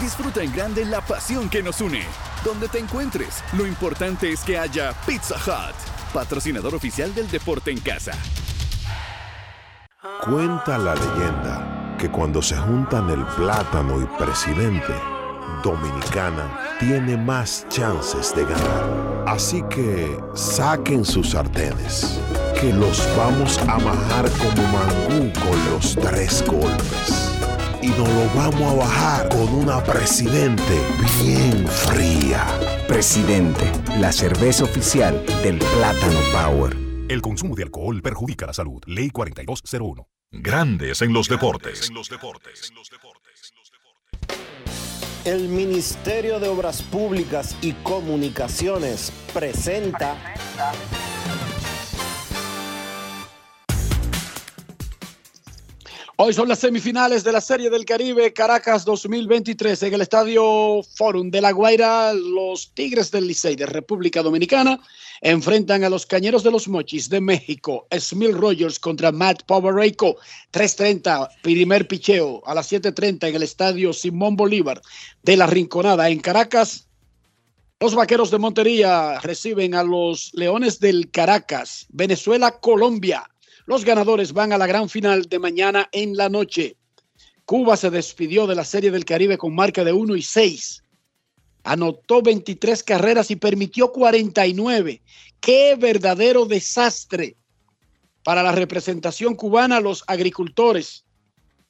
Disfruta en grande la pasión que nos une. Donde te encuentres, lo importante es que haya Pizza Hut, patrocinador oficial del deporte en casa. Cuenta la leyenda que cuando se juntan el plátano y presidente, Dominicana tiene más chances de ganar. Así que saquen sus sartenes, que los vamos a majar como mangú con los tres golpes. Y nos lo vamos a bajar con una presidente bien fría. Presidente, la cerveza oficial del Plátano Power. El consumo de alcohol perjudica la salud. Ley 4201. Grandes en los deportes. El Ministerio de Obras Públicas y Comunicaciones presenta. Hoy son las semifinales de la Serie del Caribe Caracas 2023 en el Estadio Forum de La Guaira. Los Tigres del Licey de República Dominicana enfrentan a los Cañeros de los Mochis de México. Smil Rogers contra Matt Powereico. 3.30, primer picheo a las 7.30 en el Estadio Simón Bolívar de La Rinconada en Caracas. Los Vaqueros de Montería reciben a los Leones del Caracas. Venezuela, Colombia. Los ganadores van a la gran final de mañana en la noche. Cuba se despidió de la Serie del Caribe con marca de 1 y 6. Anotó 23 carreras y permitió 49. ¡Qué verdadero desastre! Para la representación cubana, los agricultores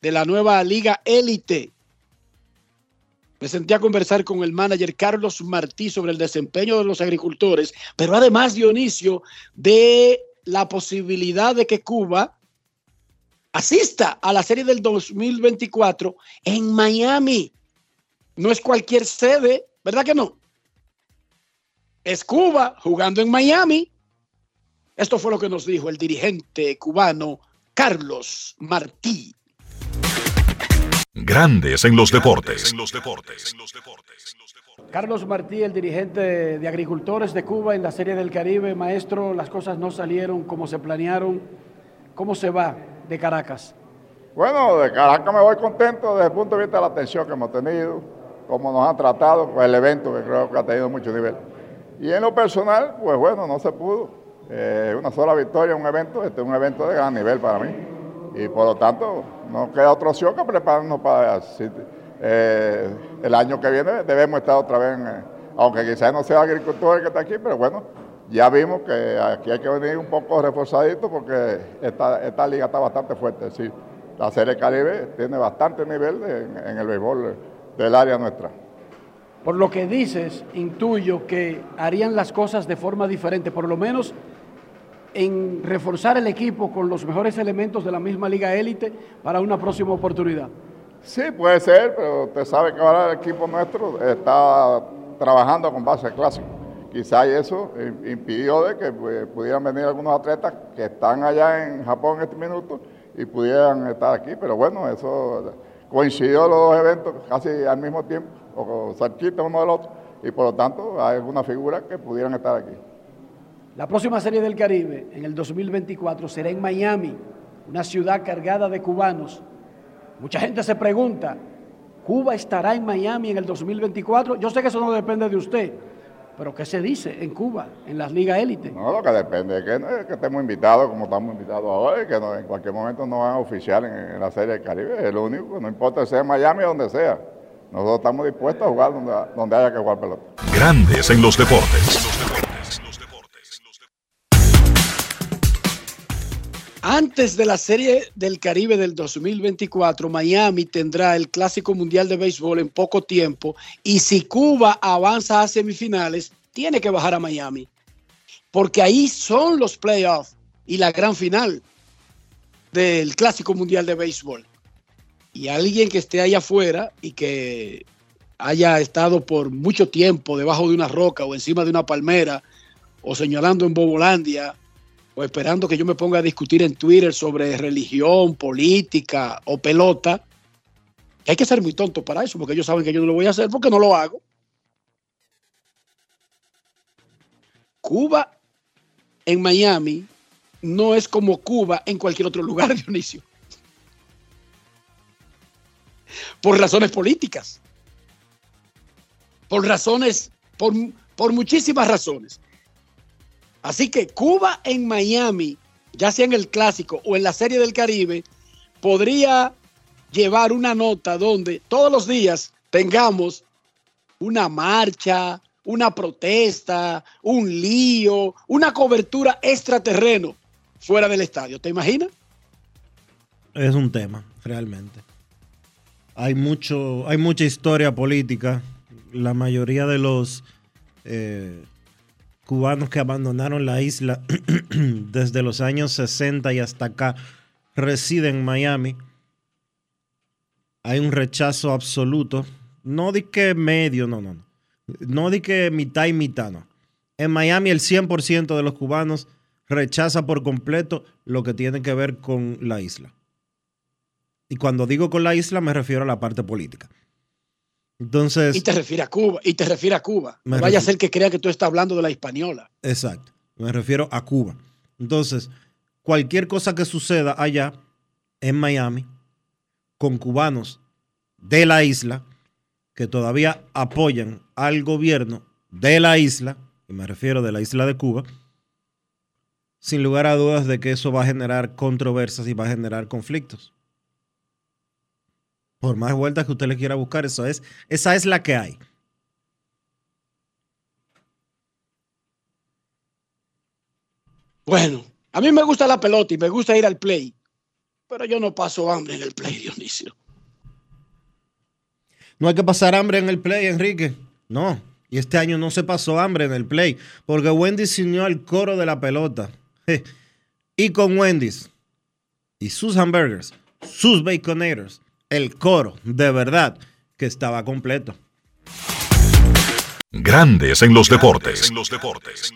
de la nueva Liga Élite. Me senté a conversar con el manager Carlos Martí sobre el desempeño de los agricultores, pero además, Dionisio, de la posibilidad de que Cuba asista a la serie del 2024 en Miami. No es cualquier sede, ¿verdad que no? Es Cuba jugando en Miami. Esto fue lo que nos dijo el dirigente cubano Carlos Martí. Grandes en los deportes. Carlos Martí, el dirigente de agricultores de Cuba en la Serie del Caribe. Maestro, las cosas no salieron como se planearon. ¿Cómo se va de Caracas? Bueno, de Caracas me voy contento desde el punto de vista de la atención que hemos tenido, cómo nos han tratado, pues el evento que creo que ha tenido mucho nivel. Y en lo personal, pues bueno, no se pudo. Eh, una sola victoria un evento, este es un evento de gran nivel para mí. Y por lo tanto, no queda otra opción que prepararnos para eh, el año que viene debemos estar otra vez, en, eh, aunque quizás no sea agricultor el que está aquí, pero bueno, ya vimos que aquí hay que venir un poco reforzadito porque esta, esta liga está bastante fuerte. Sí, la Serie Caribe tiene bastante nivel en, en el béisbol del área nuestra. Por lo que dices, intuyo que harían las cosas de forma diferente, por lo menos en reforzar el equipo con los mejores elementos de la misma liga élite para una próxima oportunidad. Sí, puede ser, pero usted sabe que ahora el equipo nuestro está trabajando con base clásica. Quizá eso impidió de que pues, pudieran venir algunos atletas que están allá en Japón en este minuto y pudieran estar aquí, pero bueno, eso coincidió los dos eventos casi al mismo tiempo, o cerquita uno del otro, y por lo tanto hay algunas figuras que pudieran estar aquí. La próxima serie del Caribe en el 2024 será en Miami, una ciudad cargada de cubanos. Mucha gente se pregunta, ¿Cuba estará en Miami en el 2024? Yo sé que eso no depende de usted, pero ¿qué se dice en Cuba, en las ligas élite? No, lo que depende es que, es que estemos invitados como estamos invitados ahora y que no- en cualquier momento nos van a oficiar en, en la Serie del Caribe. Es lo único, no importa si sea en Miami o donde sea. Nosotros estamos dispuestos a jugar donde, donde haya que jugar pelota. Grandes en los deportes. Antes de la Serie del Caribe del 2024, Miami tendrá el Clásico Mundial de Béisbol en poco tiempo y si Cuba avanza a semifinales, tiene que bajar a Miami, porque ahí son los playoffs y la gran final del Clásico Mundial de Béisbol. Y alguien que esté ahí afuera y que haya estado por mucho tiempo debajo de una roca o encima de una palmera o señalando en Bobolandia o esperando que yo me ponga a discutir en Twitter sobre religión, política o pelota, hay que ser muy tonto para eso, porque ellos saben que yo no lo voy a hacer porque no lo hago. Cuba en Miami no es como Cuba en cualquier otro lugar, Dionisio. Por razones políticas. Por razones, por, por muchísimas razones. Así que Cuba en Miami, ya sea en el clásico o en la Serie del Caribe, podría llevar una nota donde todos los días tengamos una marcha, una protesta, un lío, una cobertura extraterreno fuera del estadio. ¿Te imaginas? Es un tema, realmente. Hay mucho, hay mucha historia política. La mayoría de los eh, cubanos que abandonaron la isla desde los años 60 y hasta acá residen en Miami. Hay un rechazo absoluto. No di que medio, no, no, no. No di que mitad y mitad, no. En Miami el 100% de los cubanos rechaza por completo lo que tiene que ver con la isla. Y cuando digo con la isla me refiero a la parte política. Entonces, Y te refiere a Cuba, y te refiere a Cuba. Me No vaya a ser que crea que tú estás hablando de la española. exacto, me refiero a Cuba. Entonces, cualquier cosa que suceda allá en Miami con cubanos de la isla que todavía apoyan al gobierno de la isla, y me refiero de la isla de Cuba, sin lugar a dudas de que eso va a generar controversias y va a generar conflictos. Por más vueltas que usted le quiera buscar, eso es, esa es la que hay. Bueno, a mí me gusta la pelota y me gusta ir al play, pero yo no paso hambre en el play, Dionisio. No hay que pasar hambre en el play, Enrique. No. Y este año no se pasó hambre en el play, porque Wendy's se unió al coro de la pelota. Y con Wendy's y sus hamburgers, sus baconators, el coro, de verdad, que estaba completo. Grandes en los deportes. En los deportes.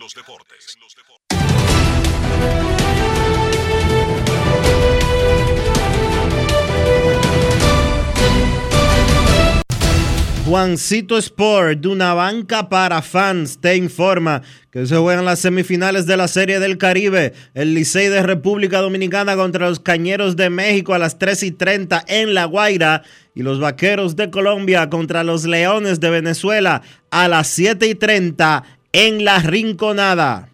Juancito Sport, de una banca para fans, te informa que se juegan las semifinales de la Serie del Caribe. El Licey de República Dominicana contra los Cañeros de México a las 3 y 30 en La Guaira. Y los Vaqueros de Colombia contra los Leones de Venezuela a las 7 y 30 en La Rinconada.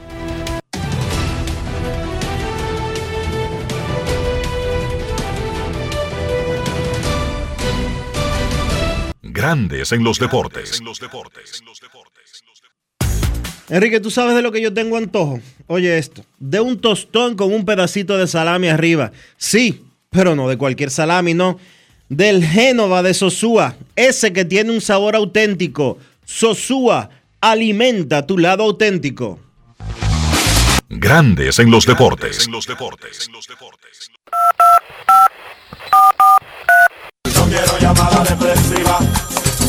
Grandes en los deportes. Enrique, ¿tú sabes de lo que yo tengo antojo? Oye esto, de un tostón con un pedacito de salami arriba. Sí, pero no de cualquier salami, no. Del Génova de Sosúa, ese que tiene un sabor auténtico. Sosúa, Alimenta tu lado auténtico. Grandes en los deportes. No quiero llamada depresiva.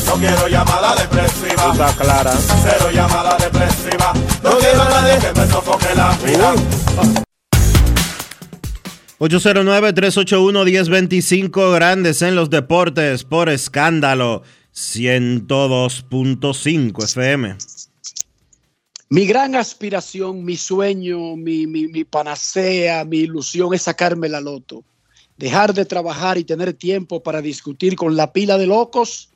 No quiero llamada depresiva. Está clara. Cero llamada depresiva. No quiero a nadie que me sofoque la vida. 809-381-1025 Grandes en los deportes por escándalo 102.5 FM. Mi gran aspiración, mi sueño, mi, mi, mi panacea, mi ilusión es sacarme la loto. Dejar de trabajar y tener tiempo para discutir con la pila de locos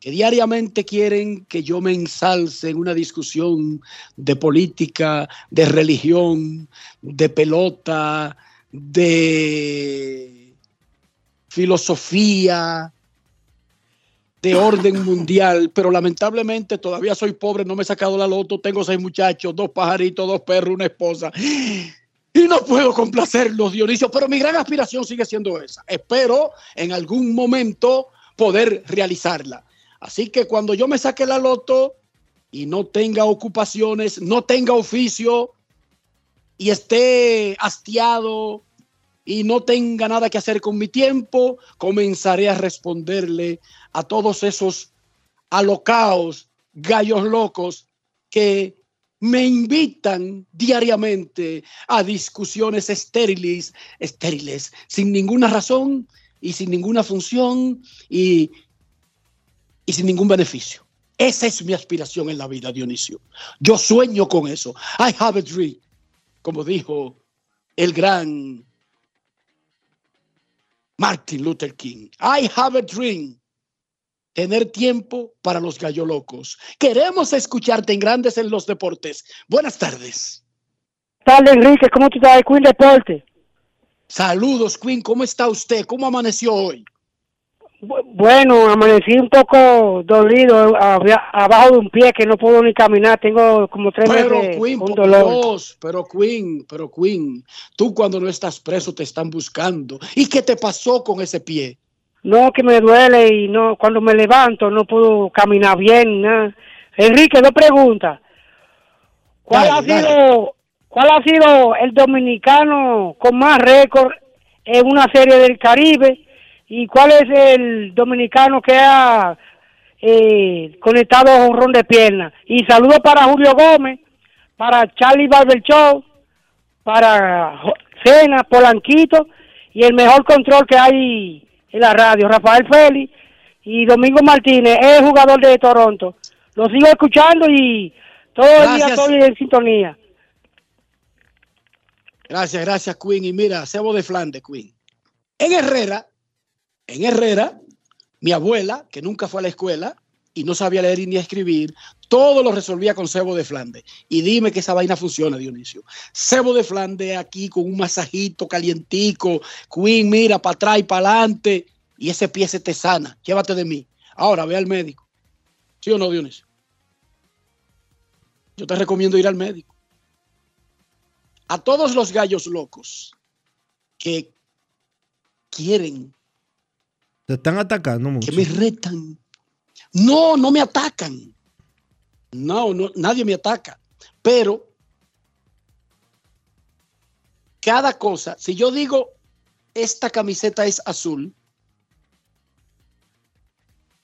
que diariamente quieren que yo me ensalce en una discusión de política, de religión, de pelota, de filosofía, de orden mundial, pero lamentablemente todavía soy pobre, no me he sacado la loto, tengo seis muchachos, dos pajaritos, dos perros, una esposa. Y no puedo complacerlos, Dionisio, pero mi gran aspiración sigue siendo esa. Espero en algún momento poder realizarla. Así que cuando yo me saque la loto y no tenga ocupaciones, no tenga oficio y esté hastiado y no tenga nada que hacer con mi tiempo, comenzaré a responderle a todos esos alocaos, gallos locos que me invitan diariamente a discusiones estériles, estériles, sin ninguna razón y sin ninguna función y, y sin ningún beneficio. Esa es mi aspiración en la vida, Dionisio. Yo sueño con eso. I have a dream, como dijo el gran Martin Luther King. I have a dream. Tener tiempo para los gallo locos. Queremos escucharte en Grandes en los Deportes. Buenas tardes. Tarde, Enrique. ¿Cómo tú estás, Queen Deporte? Saludos, Queen. ¿Cómo está usted? ¿Cómo amaneció hoy? Bueno, amanecí un poco dolido abajo de un pie que no puedo ni caminar. Tengo como tres Pero meses Queen, dolor. Dios, pero Queen, pero Queen, tú cuando no estás preso te están buscando. ¿Y qué te pasó con ese pie? No, que me duele y no cuando me levanto no puedo caminar bien. Nada. Enrique, dos preguntas. ¿Cuál Dale, ha dale. sido cuál ha sido el dominicano con más récord en una serie del Caribe y cuál es el dominicano que ha eh, conectado a un ron de pierna? Y saludos para Julio Gómez, para Charlie Barber Show, para Cena, Polanquito y el mejor control que hay en la radio, Rafael Félix y Domingo Martínez, es jugador de Toronto. Lo sigo escuchando y todo el día estoy en sintonía. Gracias, gracias, Queen. Y mira, Cebo de Flandes, Queen. En Herrera, en Herrera, mi abuela, que nunca fue a la escuela y no sabía leer ni escribir, todo lo resolvía con cebo de Flandes. Y dime que esa vaina funciona, Dionisio. Cebo de Flandes aquí con un masajito calientico. Queen, mira, para atrás y para adelante. Y ese pie se te sana. Llévate de mí. Ahora ve al médico. ¿Sí o no, Dionisio? Yo te recomiendo ir al médico. A todos los gallos locos que quieren, Te están atacando mucho. que me retan. No, no me atacan. No, no, nadie me ataca. Pero cada cosa, si yo digo esta camiseta es azul,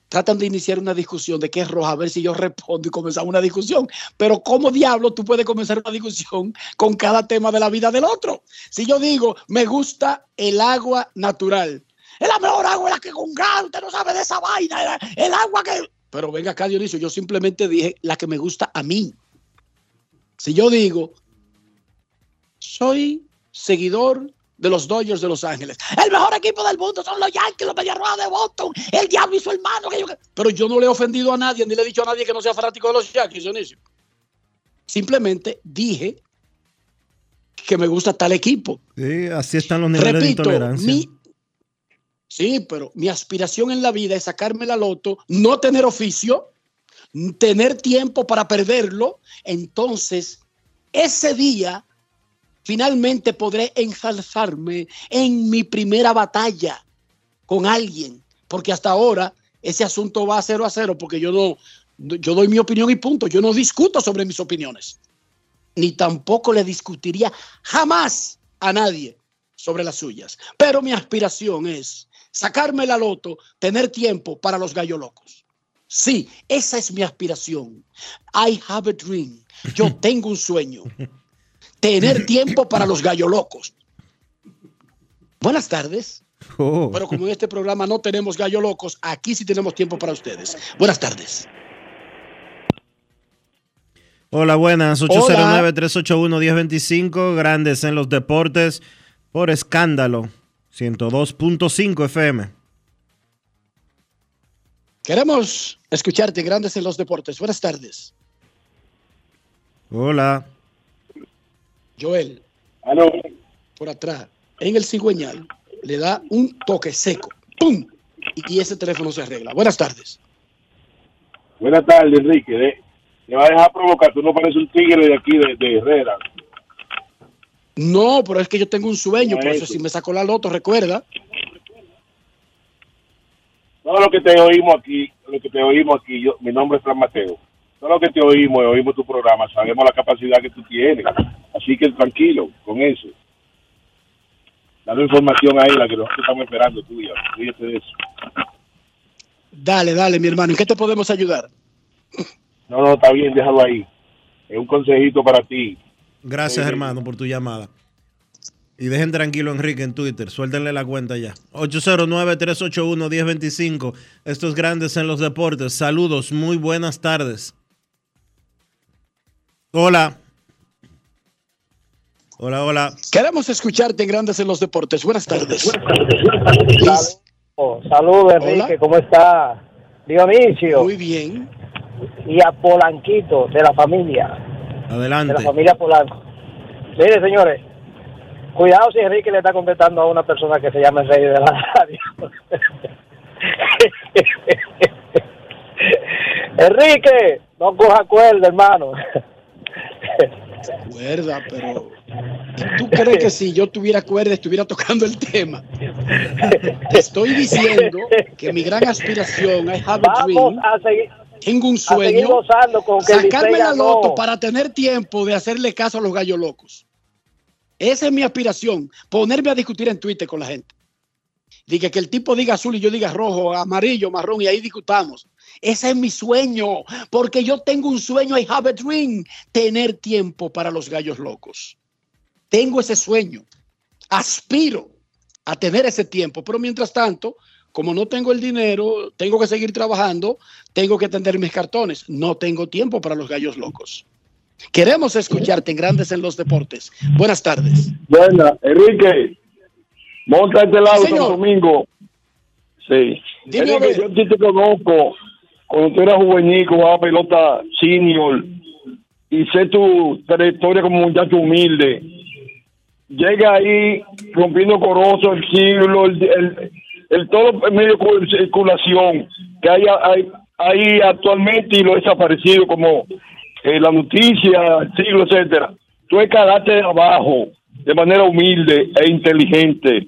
tratan de iniciar una discusión de qué es roja, a ver si yo respondo y comenzamos una discusión. Pero ¿cómo diablo tú puedes comenzar una discusión con cada tema de la vida del otro? Si yo digo, me gusta el agua natural. Es la mejor agua la que con usted no sabe de esa vaina, el agua que... Pero venga acá, Dionisio, yo simplemente dije la que me gusta a mí. Si yo digo, soy seguidor de los Dodgers de Los Ángeles. El mejor equipo del mundo son los Yankees, los Medias Rojas de Boston, el diablo y su hermano. Que yo... Pero yo no le he ofendido a nadie, ni le he dicho a nadie que no sea fanático de los Yankees, Dionisio. Simplemente dije que me gusta tal equipo. Sí, así están los niveles de intolerancia. mi, sí, pero mi aspiración en la vida es sacarme la loto, no tener oficio, tener tiempo para perderlo. Entonces, ese día finalmente podré ensalzarme en mi primera batalla con alguien, porque hasta ahora ese asunto va a cero a cero, porque yo no, Yo doy mi opinión y punto. Yo no discuto sobre mis opiniones. Ni tampoco le discutiría jamás a nadie sobre las suyas. Pero mi aspiración es sacarme la loto, tener tiempo para los gallos locos. Sí, esa es mi aspiración. I have a dream. Yo tengo un sueño. Tener tiempo para los gallos locos. Buenas tardes. Oh. Pero como en este programa no tenemos gallos locos, aquí sí tenemos tiempo para ustedes. Buenas tardes. Hola, buenas. 809-381-1025. Grandes en los deportes por escándalo. 102.5 FM. Queremos escucharte, Grandes en los deportes. Buenas tardes. Hola. Joel. Por atrás, en el cigüeñal, le da un toque seco. ¡Pum! Y ese teléfono se arregla. Buenas tardes. Buenas tardes, Enrique. Me va a dejar provocar. Tú no pareces un tigre de aquí, de, de Herrera. No, pero es que yo tengo un sueño, por eso si me sacó la loto, recuerda. Todo lo que te oímos aquí, lo que te oímos aquí, yo, mi nombre es Fran Mateo. Todo lo que te oímos y oímos tu programa, sabemos la capacidad que tú tienes. Así que tranquilo con eso. Dale información ahí, la que nosotros estamos esperando tuya. Fíjate de eso. Dale, dale, mi hermano. ¿En qué te podemos ayudar? No, no, está bien, déjalo ahí. Es un consejito para ti. Gracias, Sí. hermano, por tu llamada. Y dejen tranquilo a Enrique en Twitter. Suéltenle la cuenta ya. 809-381-1025. Estos grandes en los deportes. Saludos, muy buenas tardes. Hola. Hola, hola. Queremos escucharte, Grandes en los deportes. Buenas tardes. Saludos, Enrique, ¿cómo está? Dionisio. Muy bien. Y a Polanquito, de la familia, Adelante. de la familia Polanco. Mire, señores, cuidado si Enrique le está contestando a una persona que se llama el rey de la radio. Enrique, no coja cuerda, hermano. Cuerda, pero. ¿Tú crees que si yo tuviera cuerda estuviera tocando el tema? Te estoy diciendo que mi gran aspiración, a Vamos a seguir, tengo un sueño, con que sacarme la loto para tener tiempo de hacerle caso a los gallos locos. Esa es mi aspiración, ponerme a discutir en Twitter con la gente. Diga que el tipo diga azul y yo diga rojo, amarillo, marrón y ahí discutamos. Ese es mi sueño, porque yo tengo un sueño, I have a dream, tener tiempo para los gallos locos. Tengo ese sueño, aspiro a tener ese tiempo, pero mientras tanto, como no tengo el dinero, tengo que seguir trabajando, tengo que atender mis cartones, no tengo tiempo para los gallos locos. Queremos escucharte en Grandes en los Deportes. Buenas tardes. Buena, Enrique, monta este lado Señor. Santo Domingo. Sí. Dime Enrique, yo ti te conozco cuando tú eras juvenil, jugaba pelota senior y sé tu trayectoria como muchacho humilde. Llega ahí rompiendo corozo el siglo, el, el, el todo medio de circulación que hay, hay, hay actualmente y lo desaparecido como eh, la noticia, el siglo, etcétera. Tú escalaste de abajo de manera humilde e inteligente.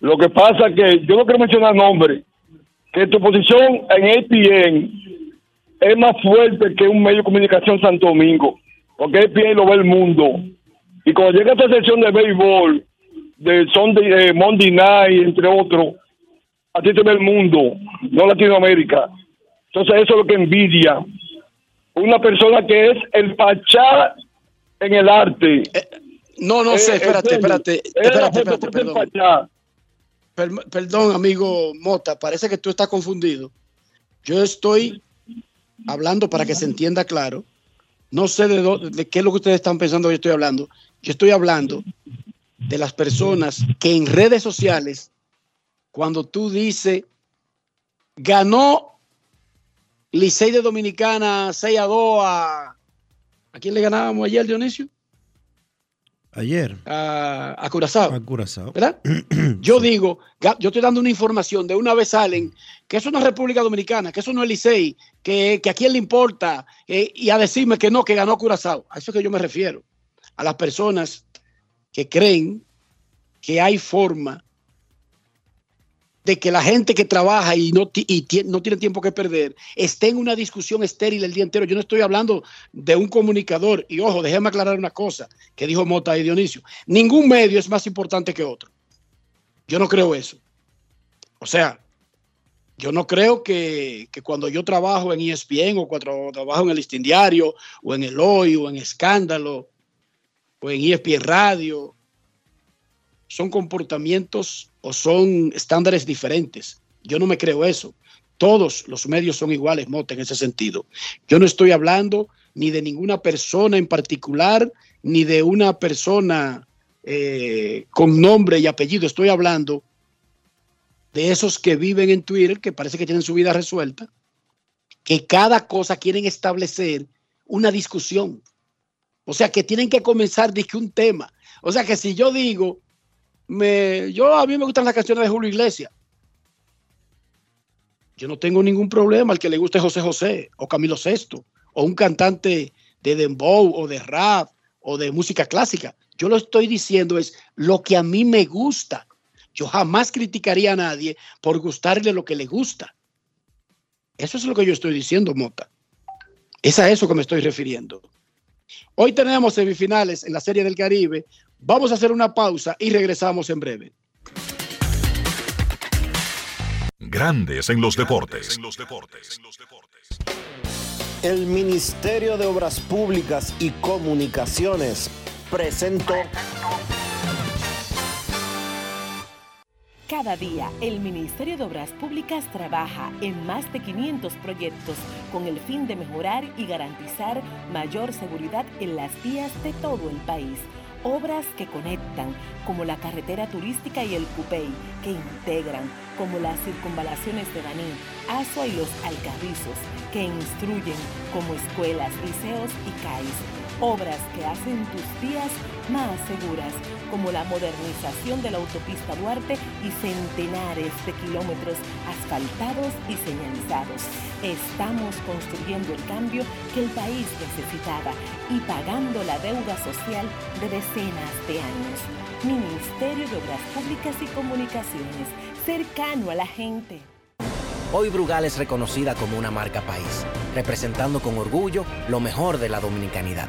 Lo que pasa que yo no quiero mencionar nombres, que tu posición en ESPN es más fuerte que un medio de comunicación Santo Domingo, porque ESPN lo ve el mundo. Y cuando llega esta sección de béisbol, de Sunday, eh, Monday Night, entre otros, ti te ve el mundo, no Latinoamérica. Entonces eso es lo que envidia. Una persona que es el pachá en el arte. No, no sé, Eh, espérate, espérate, espérate, perdón. Per- perdón, amigo Mota, parece que tú estás confundido. Yo estoy hablando para que se entienda claro. No sé de, qué es lo que ustedes están pensando que yo estoy hablando. Yo estoy hablando de las personas que en redes sociales, cuando tú dices, ganó Licey de Dominicana 6 a 2 a... ¿A quién le ganábamos ayer, Dionisio? Ayer. A, a Curazao. A Curazao. ¿verdad? Yo digo, yo estoy dando una información, de una vez salen que eso no es República Dominicana, que eso no es Licey, que, que a quién le importa, eh, y a decirme que no, que ganó Curazao. A eso es que yo me refiero. A las personas que creen que hay forma de que la gente que trabaja y no, tiene tiempo que perder esté en una discusión estéril el día entero. Yo no estoy hablando de un comunicador. Y ojo, déjeme aclarar una cosa que dijo Mota y Dionisio. Ningún medio es más importante que otro. Yo no creo eso. O sea, yo no creo que, que, cuando yo trabajo en ESPN o cuando trabajo en el Listín Diario o en el Hoy o en Escándalo o en ESPN Radio son comportamientos o son estándares diferentes. Yo no me creo eso. Todos los medios son iguales, Mota, en ese sentido. Yo no estoy hablando ni de ninguna persona en particular, ni de una persona eh, con nombre y apellido. Estoy hablando de esos que viven en Twitter, que parece que tienen su vida resuelta, que cada cosa quieren establecer una discusión. O sea, que tienen que comenzar de un tema. O sea, que si yo digo, me, yo a mí me gustan las canciones de Julio Iglesias. Yo no tengo ningún problema al que le guste José José o Camilo Sesto o un cantante de dembow o de rap o de música clásica. Yo lo estoy diciendo es lo que a mí me gusta. Yo jamás criticaría a nadie por gustarle lo que le gusta. Eso es lo que yo estoy diciendo, Mota. Es a eso que me estoy refiriendo. Hoy tenemos semifinales en la Serie del Caribe. Vamos a hacer una pausa y regresamos en breve. Grandes en los deportes. El Ministerio de Obras Públicas y Comunicaciones presentó Cada día, el Ministerio de Obras Públicas trabaja en más de 500 proyectos con el fin de mejorar y garantizar mayor seguridad en las vías de todo el país. Obras que conectan, como la carretera turística y el Cupey, que integran, como las circunvalaciones de Baní, Asua y los Alcarrizos, que instruyen, como escuelas, liceos y CAIS obras que hacen tus días más seguras, como la modernización de la autopista Duarte y centenares de kilómetros asfaltados y señalizados. Estamos construyendo el cambio que el país necesitaba y pagando la deuda social de decenas de años. Ministerio de Obras Públicas y Comunicaciones, cercano a la gente. Hoy Brugal es reconocida como una marca país, representando con orgullo lo mejor de la dominicanidad.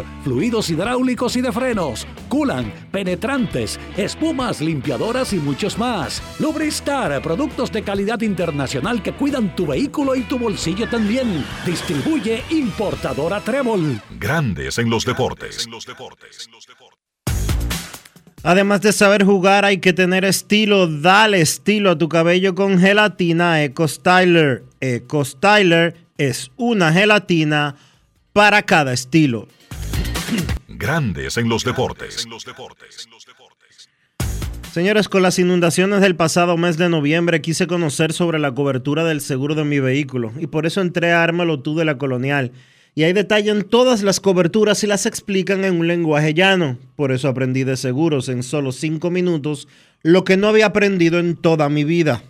fluidos hidráulicos y de frenos, culan, penetrantes, espumas, limpiadoras y muchos más. Lubristar, productos de calidad internacional que cuidan tu vehículo y tu bolsillo también. Distribuye importadora Trébol. Grandes en los deportes. Además de saber jugar, hay que tener estilo. Dale estilo a tu cabello con gelatina Eco Styler. Eco Styler es una gelatina para cada estilo. Grandes en los deportes. Señores, con las inundaciones del pasado mes de noviembre quise conocer sobre la cobertura del seguro de mi vehículo y por eso entré a Ármelo tú de la Colonial. Y ahí detallan todas las coberturas y las explican en un lenguaje llano. Por eso aprendí de seguros en solo cinco minutos lo que no había aprendido en toda mi vida.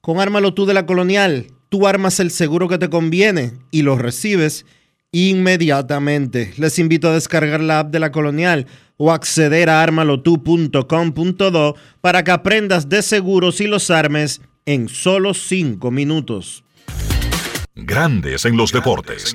Con Ármalo tú de la Colonial, tú armas el seguro que te conviene y lo recibes inmediatamente. Les invito a descargar la app de la Colonial o acceder a armalotu.com.do para que aprendas de seguros y los armes en solo 5 minutos. Grandes en los deportes.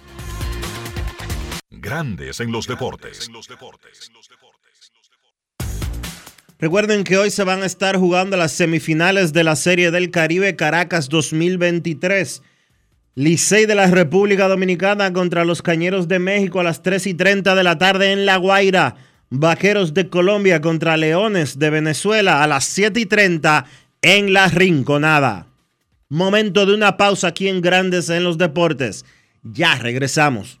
Grandes en los deportes. Recuerden que hoy se van a estar jugando las semifinales de la Serie del Caribe Caracas 2023. Licey de la República Dominicana contra los Cañeros de México a las 3 y 30 de la tarde en La Guaira. Vaqueros de Colombia contra Leones de Venezuela a las 7 y 30 en La Rinconada. Momento de una pausa aquí en Grandes en los Deportes. Ya regresamos.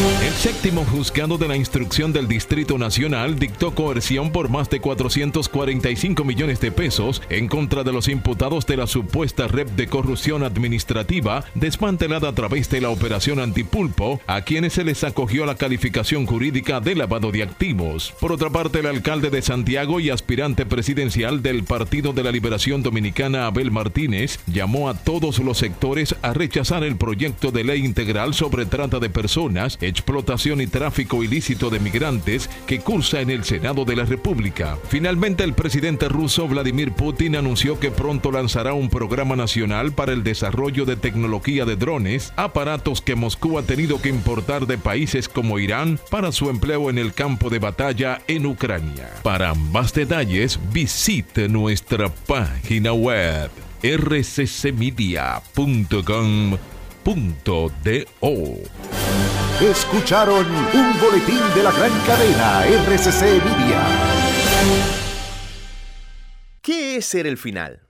El séptimo juzgado de la instrucción del Distrito Nacional dictó coerción por más de 445 millones de pesos en contra de los imputados de la supuesta red de corrupción administrativa desmantelada a través de la operación Antipulpo, a quienes se les acogió la calificación jurídica de lavado de activos. Por otra parte, el alcalde de Santiago y aspirante presidencial del Partido de la Liberación Dominicana, Abel Martínez, llamó a todos los sectores a rechazar el proyecto de ley integral sobre trata de personas explotación y tráfico ilícito de migrantes que cursa en el Senado de la República. Finalmente, el presidente ruso Vladimir Putin anunció que pronto lanzará un programa nacional para el desarrollo de tecnología de drones, aparatos que Moscú ha tenido que importar de países como Irán para su empleo en el campo de batalla en Ucrania. Para más detalles, visite nuestra página web rccmedia.com.do. Escucharon un boletín de la gran cadena RCC Media. ¿Qué es ser el final?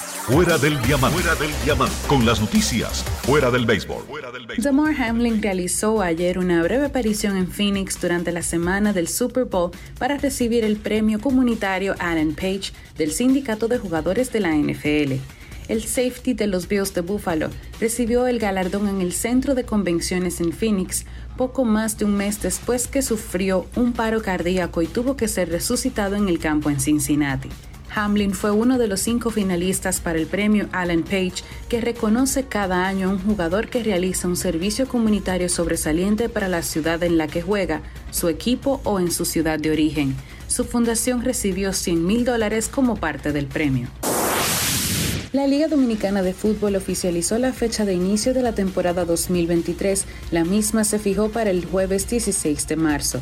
Fuera del diamante. Fuera del diamante. Con las noticias. Fuera del béisbol. Damar Hamlin realizó ayer una breve aparición en Phoenix durante la semana del Super Bowl para recibir el premio comunitario Alan Page del Sindicato de Jugadores de la NFL. El safety de los Bills de Buffalo recibió el galardón en el centro de convenciones en Phoenix poco más de un mes después que sufrió un paro cardíaco y tuvo que ser resucitado en el campo en Cincinnati. Hamlin fue uno de los cinco finalistas para el premio Alan Page, que reconoce cada año a un jugador que realiza un servicio comunitario sobresaliente para la ciudad en la que juega, su equipo o en su ciudad de origen. Su fundación recibió 100 mil dólares como parte del premio. La Liga Dominicana de Fútbol oficializó la fecha de inicio de la temporada 2023. La misma se fijó para el jueves 16 de marzo.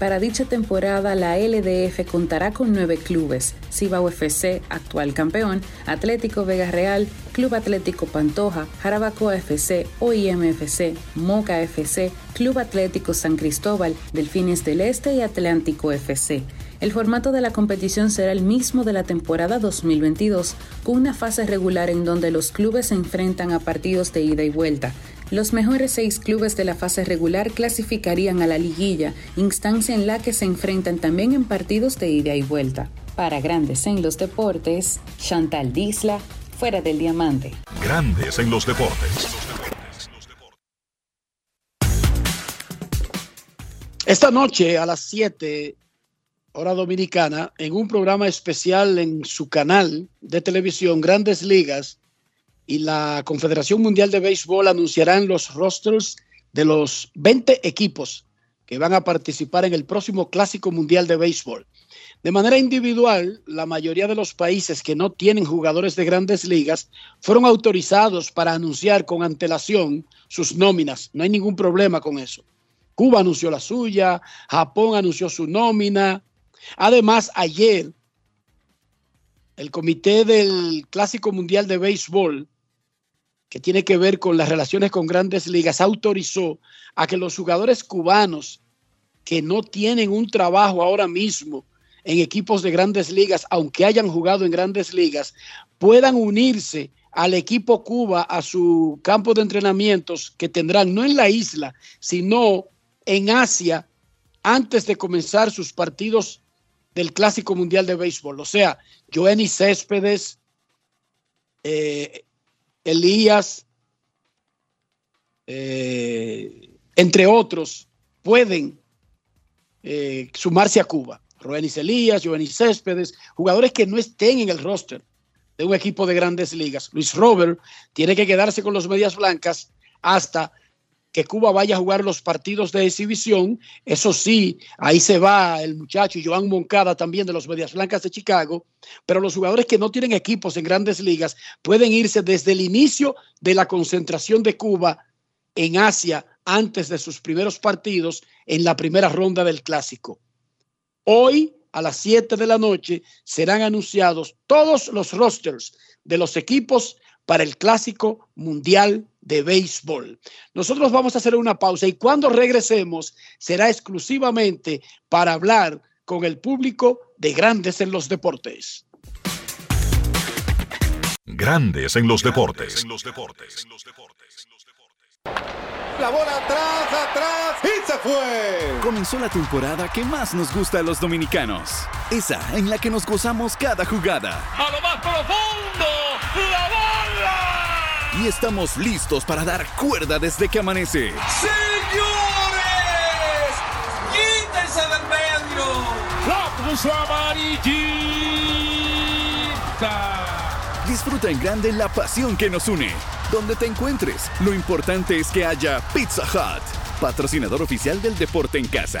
Para dicha temporada, la LDF contará con nueve clubes: Cibao FC, actual campeón, Atlético Vega Real, Club Atlético Pantoja, Jarabacoa FC, OIM FC, Moca FC, Club Atlético San Cristóbal, Delfines del Este y Atlántico FC. El formato de la competición será el mismo de la temporada 2022, con una fase regular en donde los clubes se enfrentan a partidos de ida y vuelta. Los mejores seis clubes de la fase regular clasificarían a la liguilla, instancia en la que se enfrentan también en partidos de ida y vuelta. Para Grandes en los Deportes, Chantal Disla, fuera del diamante. Grandes en los deportes. Esta noche a las 7 hora dominicana, en un programa especial en su canal de televisión, Grandes Ligas, y la Confederación Mundial de Béisbol anunciarán los rosters de los 20 equipos que van a participar en el próximo Clásico Mundial de Béisbol. De manera individual, la mayoría de los países que no tienen jugadores de grandes ligas fueron autorizados para anunciar con antelación sus nóminas. No hay ningún problema con eso. Cuba anunció la suya, Japón anunció su nómina, Además, ayer el comité del Clásico Mundial de Béisbol, que tiene que ver con las relaciones con grandes ligas, autorizó a que los jugadores cubanos que no tienen un trabajo ahora mismo en equipos de grandes ligas, aunque hayan jugado en grandes ligas, puedan unirse al equipo Cuba a su campo de entrenamientos que tendrán no en la isla, sino en Asia antes de comenzar sus partidos del Clásico Mundial de Béisbol. O sea, Joenny Céspedes, eh, Elías, eh, entre otros, pueden eh, sumarse a Cuba. Roenis Elías, Joenny Céspedes, jugadores que no estén en el roster de un equipo de grandes ligas. Luis Robert tiene que quedarse con los medias blancas hasta que Cuba vaya a jugar los partidos de exhibición. Eso sí, ahí se va el muchacho Joan Moncada también de los Medias Blancas de Chicago. Pero los jugadores que no tienen equipos en grandes ligas pueden irse desde el inicio de la concentración de Cuba en Asia antes de sus primeros partidos en la primera ronda del clásico. Hoy a las 7 de la noche serán anunciados todos los rosters de los equipos para el clásico mundial de béisbol. Nosotros vamos a hacer una pausa y cuando regresemos será exclusivamente para hablar con el público de Grandes en los Deportes. Grandes en los deportes. La bola atrás, atrás y se fue. Comenzó la temporada que más nos gusta a los dominicanos. Esa en la que nos gozamos cada jugada. A lo más profundo, y estamos listos para dar cuerda desde que amanece. ¡Señores! ¡Quítense del medio! ¡La puso amarillita! Disfruta en grande la pasión que nos une. Donde te encuentres, lo importante es que haya Pizza Hut, patrocinador oficial del deporte en casa.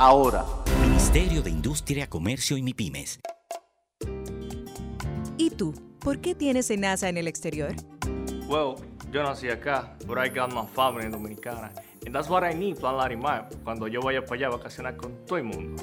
ahora. Ministerio de Industria, Comercio y MIPIMES. ¿Y tú? ¿Por qué tienes NASA en el exterior? Well, yo nací acá, but I got my family dominicana. And that's what I need, Plan Larimar, cuando yo vaya para allá a vacacionar con todo el mundo.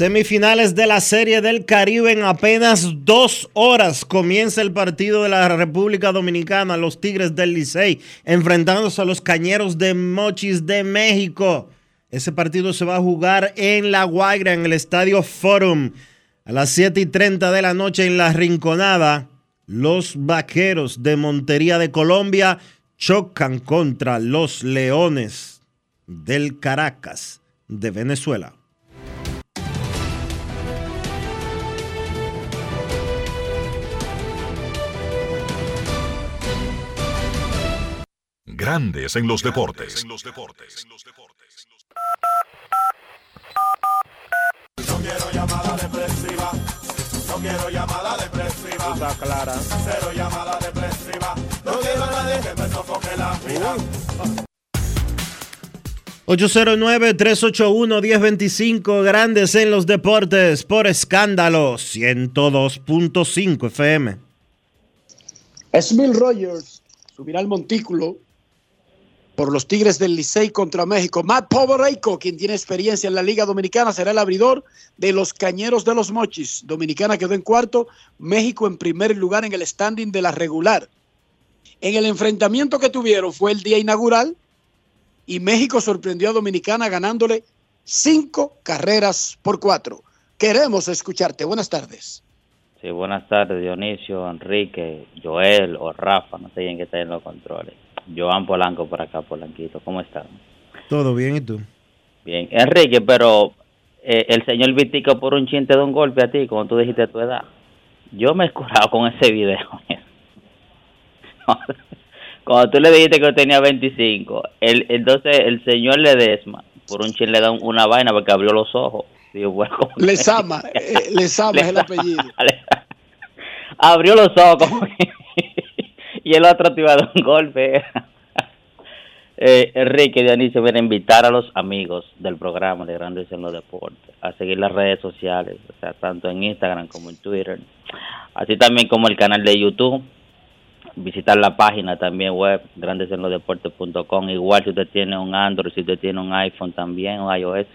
Semifinales de la Serie del Caribe en apenas dos horas. Comienza el partido de la República Dominicana, los Tigres del Licey, enfrentándose a los Cañeros de Mochis de México. Ese partido se va a jugar en La Guaira, en el Estadio Forum. A las 7 y 30 de la noche en La Rinconada, los Vaqueros de Montería de Colombia chocan contra los Leones del Caracas de Venezuela. Grandes en los deportes. No quiero llamada depresiva. No quiero llamada depresiva. Está clara. Cero llamada depresiva. No quiero a nadie que me sofoque la vida. 809-381-1025, Grandes en los Deportes, por escándalo, 102.5 FM. Smil Rogers subirá al montículo por los Tigres del Licey contra México. Matt Povereico, quien tiene experiencia en la Liga Dominicana, será el abridor de los Cañeros de los Mochis. Dominicana quedó en cuarto, México en primer lugar en el standing de la regular. En el enfrentamiento que tuvieron fue el día inaugural y México sorprendió a Dominicana ganándole cinco carreras por cuatro. Queremos escucharte. Buenas tardes. Sí, buenas tardes, Dionisio, Enrique, Joel o Rafa, no sé quién está en los controles. Joan Polanco por acá, Polanquito, ¿cómo están? Todo bien, ¿y tú? Bien, Enrique, pero eh, el señor Vitico por un chinte de un golpe a ti, como tú dijiste a tu edad. Yo me he curado con ese video. Cuando tú le dijiste que tenía 25, el, entonces el señor Ledesma, por un chiste le da una vaina porque abrió los ojos. Digo, bueno, ¿cómo que- Lesama, eh, Lesama es el apellido. abrió los ojos como que- y el otro te un golpe. Eh, Enrique Dionisio viene a invitar a los amigos del programa de Grandes en los Deportes a seguir las redes sociales, o sea, tanto en Instagram como en Twitter, así también como el canal de YouTube, visitar la página también web, grandesenlosdeportes.com, igual si usted tiene un Android, si usted tiene un iPhone también, o iOS,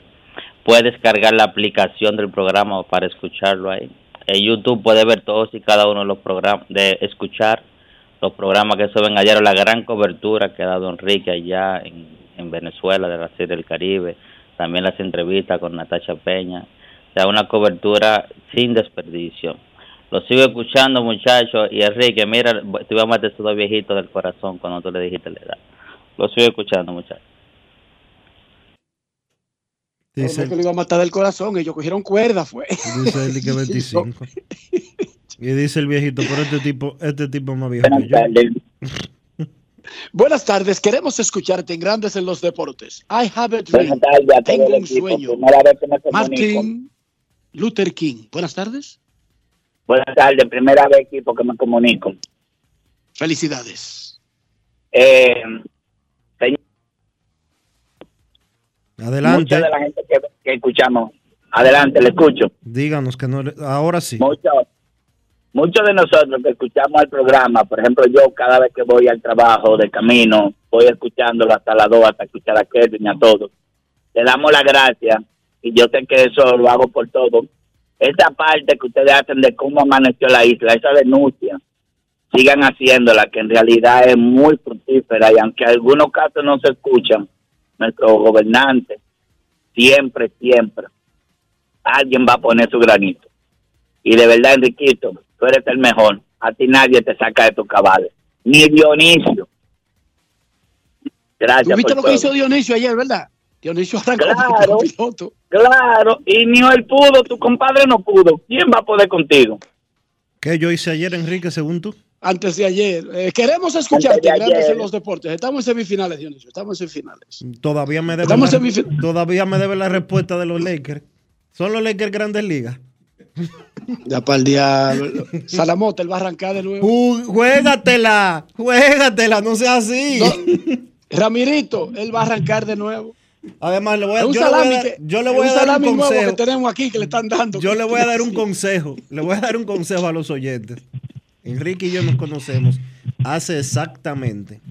puede descargar la aplicación del programa para escucharlo ahí. En YouTube puede ver todos y cada uno de los programas, de escuchar los programas que suben ayer, la gran cobertura que ha dado Enrique allá en, en Venezuela de la Serie del Caribe, también las entrevistas con Natasha Peña, o sea, una cobertura sin desperdicio. Lo sigo escuchando, muchachos, y Enrique, mira, te iba a matar esos dos viejitos del corazón cuando tú le dijiste la edad. Lo sigo escuchando, muchachos. Dice que lo iba a matar del corazón. Ellos cogieron cuerda, fue. Dice él que 25. Y dice el viejito, pero este tipo, este tipo es más viejo que yo. Buenas tardes, queremos escucharte en Grandes en los Deportes. I have a dream. Buenas tardes Tengo un equipo. sueño. Primera vez que me comunico. Martin Luther King. Buenas tardes. Buenas tardes, primera vez equipo que me comunico. Felicidades. Eh, señor, Adelante. mucha de la gente que, que escuchamos, adelante, le escucho. Díganos que no. Ahora sí. Muchos de nosotros que escuchamos el programa, por ejemplo, yo cada vez que voy al trabajo de camino, voy escuchándolo hasta las dos, hasta escuchar a Kevin y a todos. Le damos las gracias y yo sé que eso lo hago por todo. Esa parte que ustedes hacen de cómo amaneció la isla, esa denuncia, sigan haciéndola, que en realidad es muy fructífera y aunque en algunos casos no se escuchan, nuestros gobernantes, siempre, siempre, alguien va a poner su granito. Y de verdad, Enriquito, tú eres el mejor. A ti nadie te saca de tus cabales. Ni Dionisio. Gracias ¿Tú viste por lo que hizo Dionisio ayer, verdad? Dionisio arrancó Claro. piloto. Claro, y ni él pudo, tu compadre no pudo. ¿Quién va a poder contigo? ¿Qué yo hice ayer, Enrique, según tú? Antes de ayer. Eh, queremos escucharte, de Grandes en los Deportes. Estamos en semifinales, Dionisio. Estamos en semifinales. Todavía me debe la, todavía me debe la respuesta de los Lakers. ¿Son los Lakers Grandes Ligas? Ya para el diablo. Salamota, él va a arrancar de nuevo. Uh, juégatela, juégatela, no sea así. Ramirito, él va a arrancar de nuevo. Además, le voy a, Es un yo le voy a salami dar- yo le voy a un dar un que tenemos aquí que le están dando. Yo le voy a dar un consejo. Le voy a dar un consejo a los oyentes. Enrique y yo nos conocemos hace exactamente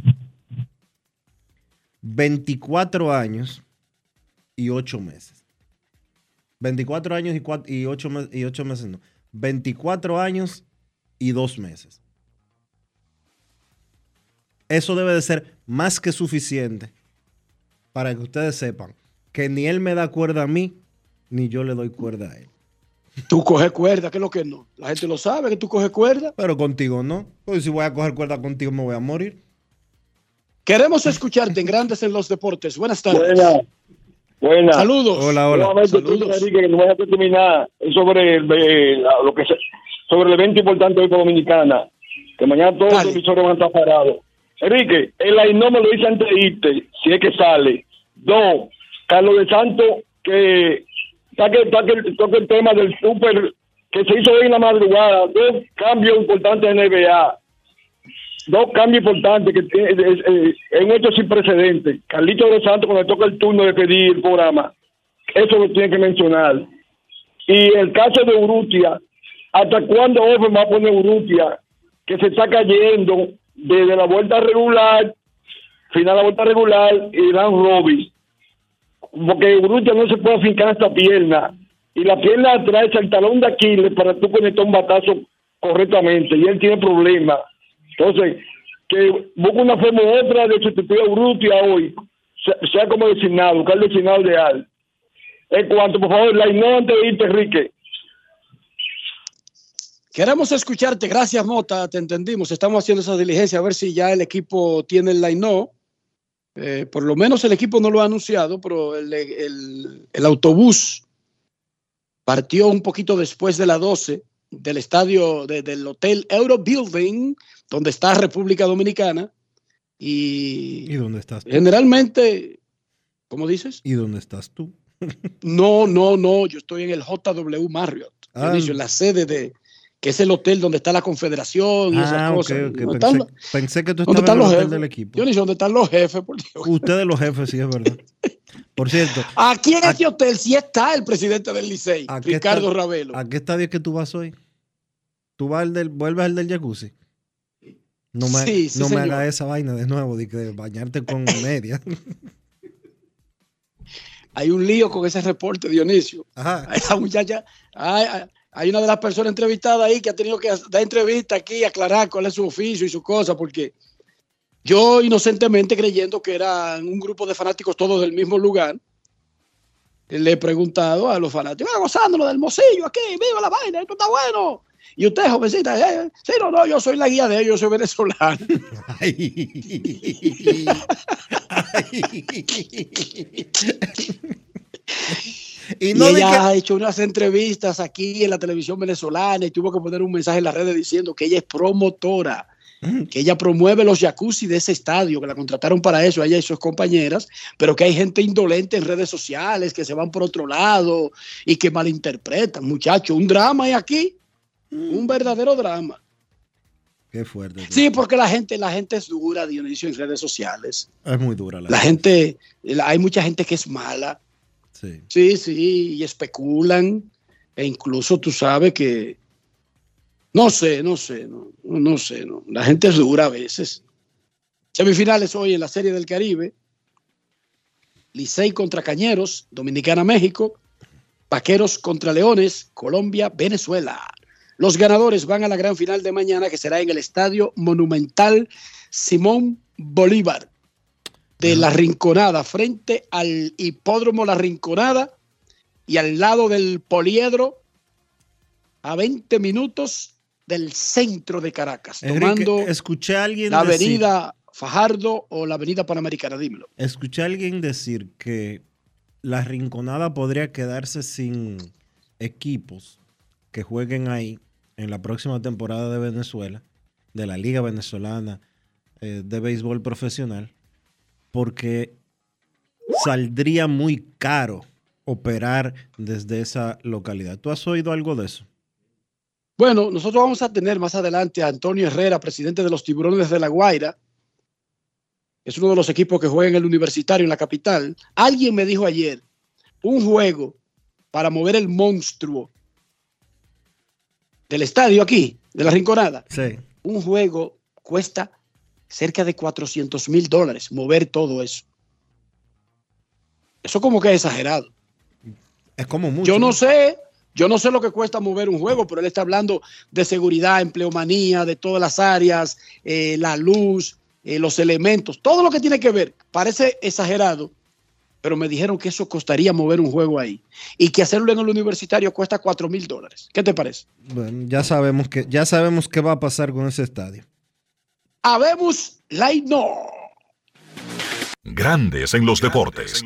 24 años y 8 meses. 24 años y, 4, y, 8, y 8 meses, no. 24 años y 2 meses. Eso debe de ser más que suficiente para que ustedes sepan que ni él me da cuerda a mí, ni yo le doy cuerda a él. Tú coges cuerda, que es lo que no. La gente lo sabe, que tú coges cuerda. Pero contigo no. Pues si voy a coger cuerda contigo me voy a morir. Queremos escucharte en Grandes en los Deportes. Buenas tardes. Buenas. Buenas. Saludos. Hola, hola. Tú, Saludos. Enrique, que no terminar sobre el, eh, la- lo que se- sobre el evento importante hoy con Dominicana, que mañana todos los emisores van a estar parados. Enrique, el Ainó me lo dice antes de irte, si es que sale. Dos, Carlos de Santos, que saque, saque- toque el tema del súper que se hizo hoy en la madrugada. Dos cambios importantes en NBA. Dos cambios importantes que tiene- es, es- es un hecho sin precedentes. Carlito de los Santos, cuando le toca el turno de pedir el programa, eso lo tiene que mencionar. Y el caso de Urrutia, ¿hasta cuándo Ofen va a poner Urrutia? Que se está cayendo desde la vuelta regular, final de la vuelta regular y dan Robin. Porque Urrutia no se puede afincar esta pierna. Y la pierna atrás el talón de Aquiles para tú conectar un batazo correctamente. Y él tiene problemas. Entonces, que busque una forma u otra de sustituir a Urrutia hoy, sea, como designado, buscar el designado ideal. En cuanto, por favor, la no antes de Enrique. Queremos escucharte. Gracias, Mota. Te entendimos. Estamos haciendo esa diligencia a ver si ya el equipo tiene el line Eh, por lo menos el equipo no lo ha anunciado, pero el, el- el autobús partió un poquito después de las 12 del estadio de- del Hotel Euro Building, donde está República Dominicana. Y ¿Y dónde estás tú? generalmente, ¿cómo dices? ¿Y dónde estás tú? No, no, no. Yo estoy en el JW Marriott, Ah. Dionisio, en la sede de, que es el hotel donde está la confederación y esas Ah, cosas. ok. ¿Dónde Pensé, están pensé que tú ¿Dónde estabas en el hotel jefes? del equipo. Dionisio, ¿dónde están los jefes? Por Dios. Ustedes los jefes, sí, es verdad. Por cierto, Aquí en este hotel sí está el presidente del Licey, ¿a qué Ricardo Ravelo. ¿A qué estadio es que tú vas hoy? ¿Tú vas al del, vuelves al del jacuzzi? No me, Sí, sí, no me hagas esa vaina de nuevo, de, de bañarte con media. Hay un lío con ese reporte, Dionisio. Ajá. Esa muchacha, hay, una de las personas entrevistadas ahí que ha tenido que dar entrevista aquí aclarar cuál es su oficio y su cosa, porque yo inocentemente creyendo que eran un grupo de fanáticos todos del mismo lugar, le he preguntado a los fanáticos, ah, gozándolo del mocillo aquí, viva la vaina, esto está bueno. Y usted, jovencita, eh, sí, no, no, yo soy la guía de ellos, yo soy venezolano. y Y, no di ella que- ha hecho unas entrevistas aquí en la televisión venezolana y tuvo que poner un mensaje en las redes diciendo que ella es promotora, que ella promueve los jacuzzi de ese estadio, que la contrataron para eso, ella y sus compañeras, pero que hay gente indolente en redes sociales que se van por otro lado y que malinterpretan. Muchachos, un drama hay aquí, un verdadero drama. Qué fuerte. Sí, porque la gente, la gente es dura, Dionisio, en redes sociales. Es muy dura la, La gente, la- hay mucha gente que es mala. Sí. Sí, sí, y especulan. E incluso tú sabes que. No sé, no sé, no, no sé. No. La gente es dura a veces. Semifinales hoy en la Serie del Caribe. Licey contra Cañeros, Dominicana, México. Vaqueros contra Leones, Colombia, Venezuela. Los ganadores van a la gran final de mañana que será en el Estadio Monumental Simón Bolívar de La Rinconada, frente al hipódromo La Rinconada y al lado del poliedro, a 20 minutos del centro de Caracas, Enrique, tomando escuché a alguien la decir- avenida Fajardo o la avenida Panamericana, dímelo. Escuché a alguien decir que la Rinconada podría quedarse sin equipos que jueguen ahí en la próxima temporada de Venezuela, de la Liga Venezolana eh, de Béisbol Profesional, porque saldría muy caro operar desde esa localidad. ¿Tú has oído algo de eso? Bueno, nosotros vamos a tener más adelante a Antonio Herrera, presidente de los Tiburones de La Guaira. Es uno de los equipos que juega en el universitario en la capital. Alguien me dijo ayer, un juego para mover el monstruo del estadio aquí, de la Rinconada. Sí. Un juego cuesta cerca de 400 mil dólares mover todo eso. Eso como que es exagerado. Es como mucho. Yo no sé, yo no sé lo que cuesta mover un juego, pero él está hablando de seguridad, empleomanía, de todas las áreas, eh, la luz, eh, los elementos, todo lo que tiene que ver. Parece exagerado, pero me dijeron que eso costaría mover un juego ahí y que hacerlo en el universitario cuesta 4 mil dólares. ¿Qué te parece? Bueno, ya sabemos que ya sabemos qué va a pasar con ese estadio. Habemos Light No. Grandes en los deportes.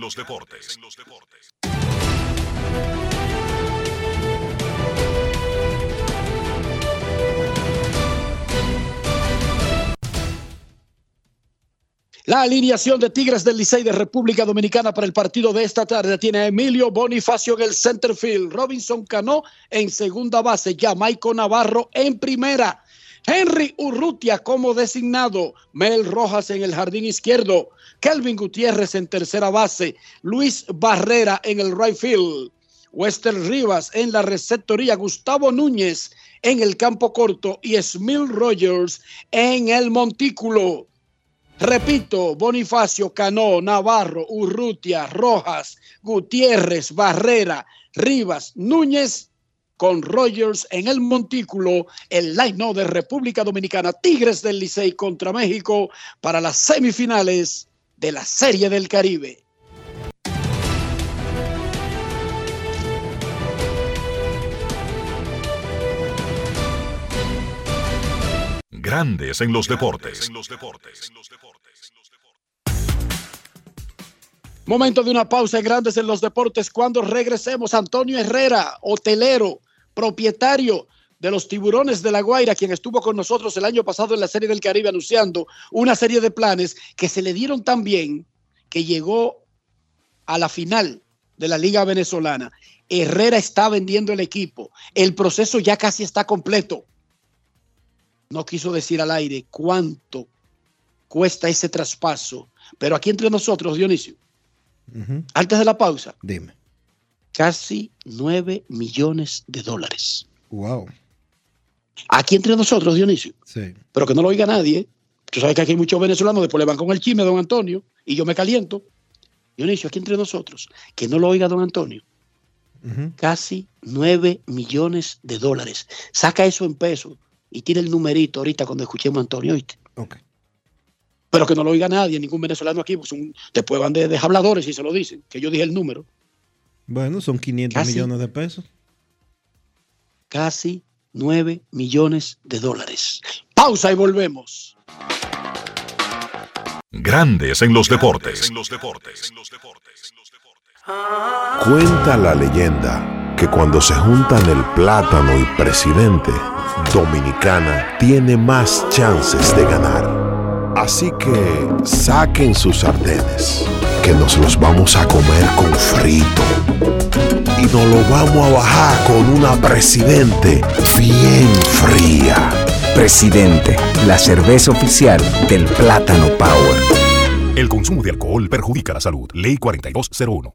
La alineación de Tigres del Licey de República Dominicana para el partido de esta tarde tiene a Emilio Bonifacio en el center field, Robinson Cano en segunda base, Jamaico Navarro en primera, Henry Urrutia como designado, Mel Rojas en el jardín izquierdo, Kelvin Gutiérrez en tercera base, Luis Barrera en el right field, Wester Rivas en la receptoría, Gustavo Núñez en el campo corto y Smil Rogers en el montículo. Repito, Bonifacio, Cano, Navarro, Urrutia, Rojas, Gutiérrez, Barrera, Rivas, Núñez, con Rogers en el montículo, el line de República Dominicana, Tigres del Licey contra México para las semifinales de la Serie del Caribe. Grandes en los deportes. Momento de una pausa en Grandes en los Deportes. Cuando regresemos, Antonio Herrera, hotelero, propietario de los Tiburones de la Guaira, quien estuvo con nosotros el año pasado en la Serie del Caribe anunciando una serie de planes que se le dieron tan bien que llegó a la final de la Liga Venezolana. Herrera está vendiendo el equipo. El proceso ya casi está completo. No quiso decir al aire cuánto cuesta ese traspaso, pero aquí entre nosotros, Dionisio, antes de la pausa, Dime. casi 9 millones de dólares. Wow. Aquí entre nosotros, Dionisio. Sí. Pero que no lo oiga nadie. Tú sabes que aquí hay muchos venezolanos, después le van con el chisme, don Antonio, y yo me caliento. Dionisio, aquí entre nosotros, que no lo oiga don Antonio. Casi 9 millones de dólares. Saca eso en pesos y tira el numerito ahorita cuando escuchemos a Antonio, ¿oíste? Ok. Pero que no lo oiga nadie, ningún venezolano aquí, pues un, después van de, de habladores y se lo dicen, que yo dije el número. Bueno, son 500 Casi. millones de pesos. Casi 9 millones de dólares. Pausa y volvemos. Grandes en los deportes. Cuenta la leyenda que cuando se juntan el plátano y presidente, Dominicana tiene más chances de ganar. Así que saquen sus sartenes, que nos los vamos a comer con frito. Y nos lo vamos a bajar con una presidente bien fría. Presidente, la cerveza oficial del Plátano Power. El consumo de alcohol perjudica la salud. Ley 4201.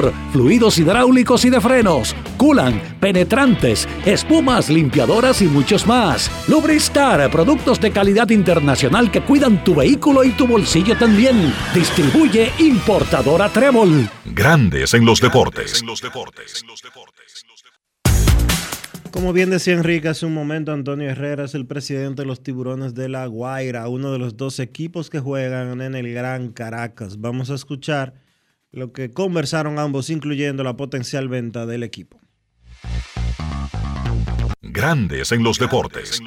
fluidos hidráulicos y de frenos, culan, penetrantes, espumas, limpiadoras y muchos más. Lubristar, productos de calidad internacional que cuidan tu vehículo y tu bolsillo también. Distribuye importadora Trébol. Grandes en los deportes. Como bien decía Enrique hace un momento, Antonio Herrera es el presidente de los Tiburones de La Guaira, uno de los dos equipos que juegan en el Gran Caracas. Vamos a escuchar lo que conversaron ambos, incluyendo la potencial venta del equipo. Grandes en los deportes.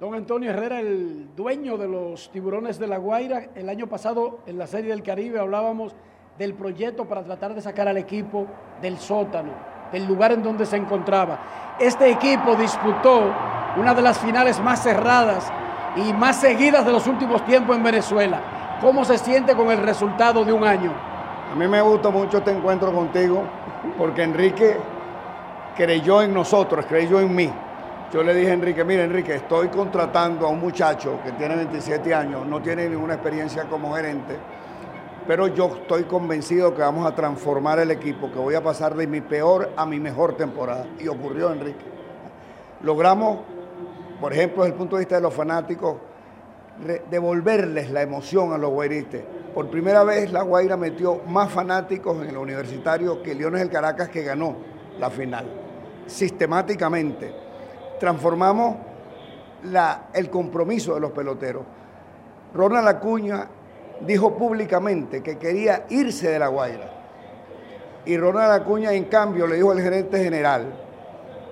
Don Antonio Herrera, el dueño de los tiburones de La Guaira, el año pasado en la Serie del Caribe hablábamos del proyecto para tratar de sacar al equipo del sótano, del lugar en donde se encontraba. Este equipo disputó una de las finales más cerradas y más seguidas de los últimos tiempos en Venezuela. ¿Cómo se siente con el resultado de un año? A mí me gusta mucho este encuentro contigo porque Enrique creyó en nosotros, creyó en mí. yo le dije a Enrique, mira Enrique, estoy contratando a un muchacho que tiene 27 años, no tiene ninguna experiencia como gerente, pero yo estoy convencido que vamos a transformar el equipo, que voy a pasar de mi peor a mi mejor temporada. Y ocurrió, Enrique. Logramos, por ejemplo, desde el punto de vista de los fanáticos, devolverles la emoción a los guairistas. Por primera vez la Guaira metió más fanáticos en el universitario que Leones del Caracas que ganó la final. Sistemáticamente. Transformamos el compromiso de los peloteros. Ronald Acuña dijo públicamente que quería irse de la Guaira. Y Ronald Acuña, en cambio, le dijo al gerente general,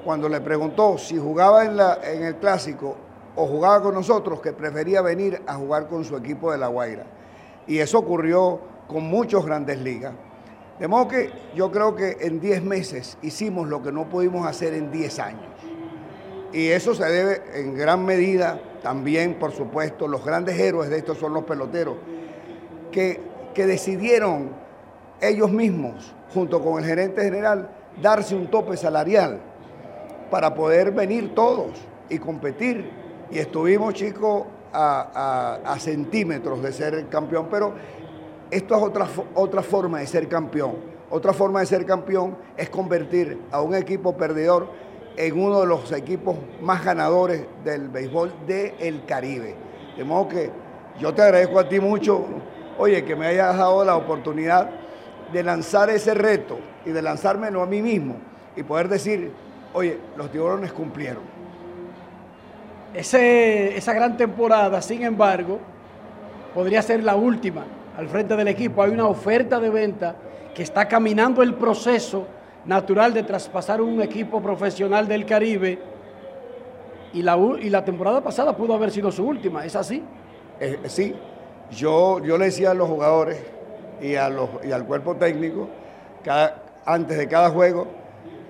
cuando le preguntó si jugaba en, el clásico o jugaba con nosotros, que prefería venir a jugar con su equipo de La Guaira. Y eso ocurrió con muchos grandes ligas. De modo que yo creo que en 10 meses hicimos lo que no pudimos hacer en 10 años. Y eso se debe en gran medida también, por supuesto, los grandes héroes de estos son los peloteros, que, que decidieron ellos mismos, junto con el gerente general, darse un tope salarial para poder venir todos y competir y estuvimos, chicos, a, centímetros de ser campeón, pero esto es otra, otra forma de ser campeón. Otra forma de ser campeón es convertir a un equipo perdedor en uno de los equipos más ganadores del béisbol del Caribe. De modo que yo te agradezco a ti mucho, oye, que me hayas dado la oportunidad de lanzar ese reto y de lanzármelo a mí mismo y poder decir, oye, los tiburones cumplieron esa gran temporada, sin embargo, podría ser la última al frente del equipo. Hay una oferta de venta que está caminando el proceso natural de traspasar un equipo profesional del Caribe y la, y la temporada pasada pudo haber sido su última, ¿es así? Eh, sí, yo, yo le decía a los jugadores y, a los, y al cuerpo técnico, cada, antes de cada juego,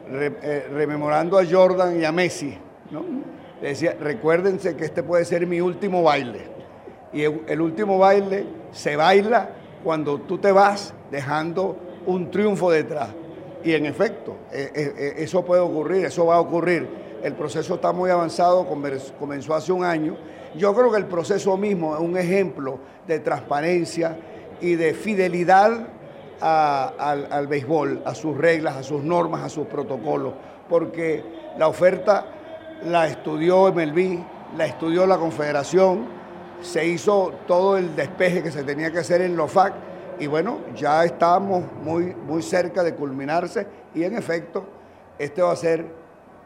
eh, rememorando a Jordan y a Messi, ¿no? Le decía, recuérdense que este puede ser mi último baile. Y el, último baile se baila cuando tú te vas dejando un triunfo detrás. Y en efecto, e, e, e, eso puede ocurrir, eso va a ocurrir. El proceso está muy avanzado, comenzó hace un año. Yo creo que el proceso mismo es un ejemplo de transparencia y de fidelidad al, al béisbol, a sus reglas, a sus normas, a sus protocolos, porque la oferta la estudió MLB, la estudió la Confederación, se hizo todo el despeje que se tenía que hacer en LOFAC y bueno, ya estamos muy, muy cerca de culminarse y en efecto, este va a ser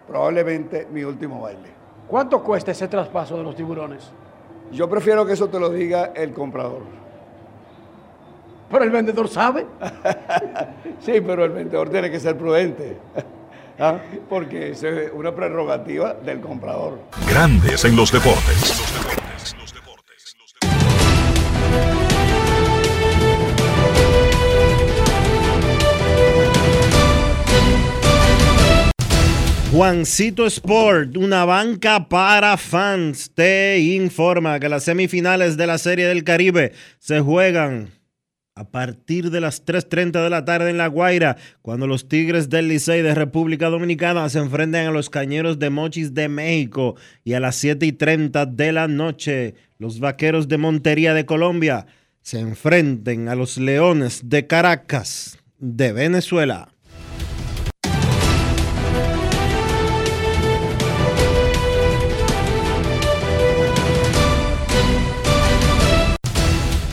probablemente mi último baile. ¿Cuánto cuesta ese traspaso de los tiburones? Yo prefiero que eso te lo diga el comprador. Pero el vendedor sabe. sí, pero el vendedor tiene que ser prudente. ¿Ah? porque es una prerrogativa del comprador. Grandes en los deportes. Juancito Sport, una banca para fans, te informa que las semifinales de la Serie del Caribe se juegan a partir de las 3.30 de la tarde en La Guaira, cuando los Tigres del Licey de República Dominicana se enfrenten a los Cañeros de Mochis de México y a las 7.30 de la noche los Vaqueros de Montería de Colombia se enfrenten a los Leones de Caracas de Venezuela.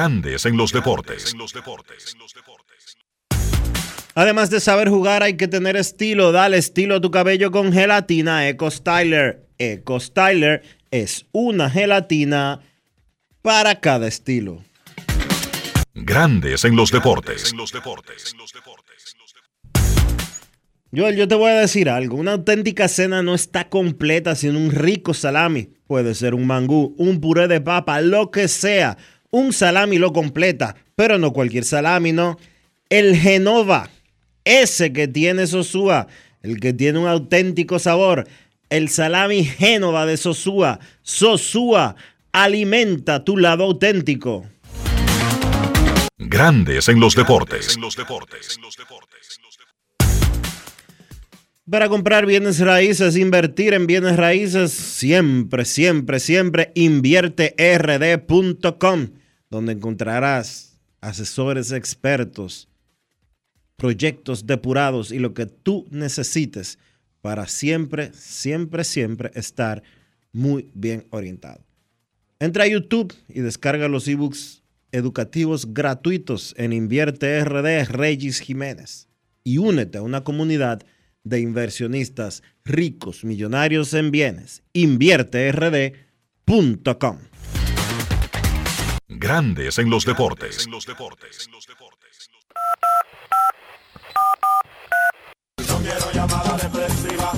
Grandes en los deportes. Además de saber jugar, hay que tener estilo. Dale estilo a tu cabello con gelatina Eco Styler. Eco Styler es una gelatina para cada estilo. Grandes en los deportes. Joel, yo te voy a decir algo. Una auténtica cena no está completa sin un rico salami. Puede ser un mangú, un puré de papa, lo que sea. Un salami lo completa, pero no cualquier salami, no. El Genova, ese que tiene Sosúa, el que tiene un auténtico sabor. El salami Génova de Sosúa. Sosúa, alimenta tu lado auténtico. Grandes en los deportes. Para comprar bienes raíces, invertir en bienes raíces, siempre, siempre, siempre invierterd.com, donde encontrarás asesores expertos, proyectos depurados y lo que tú necesites para siempre, siempre, siempre estar muy bien orientado. Entra a YouTube y descarga los ebooks educativos gratuitos en Invierte RD Regis Jiménez y únete a una comunidad de inversionistas ricos, millonarios en bienes. InvierteRD.com. Grandes en los deportes. No quiero llamada depresiva.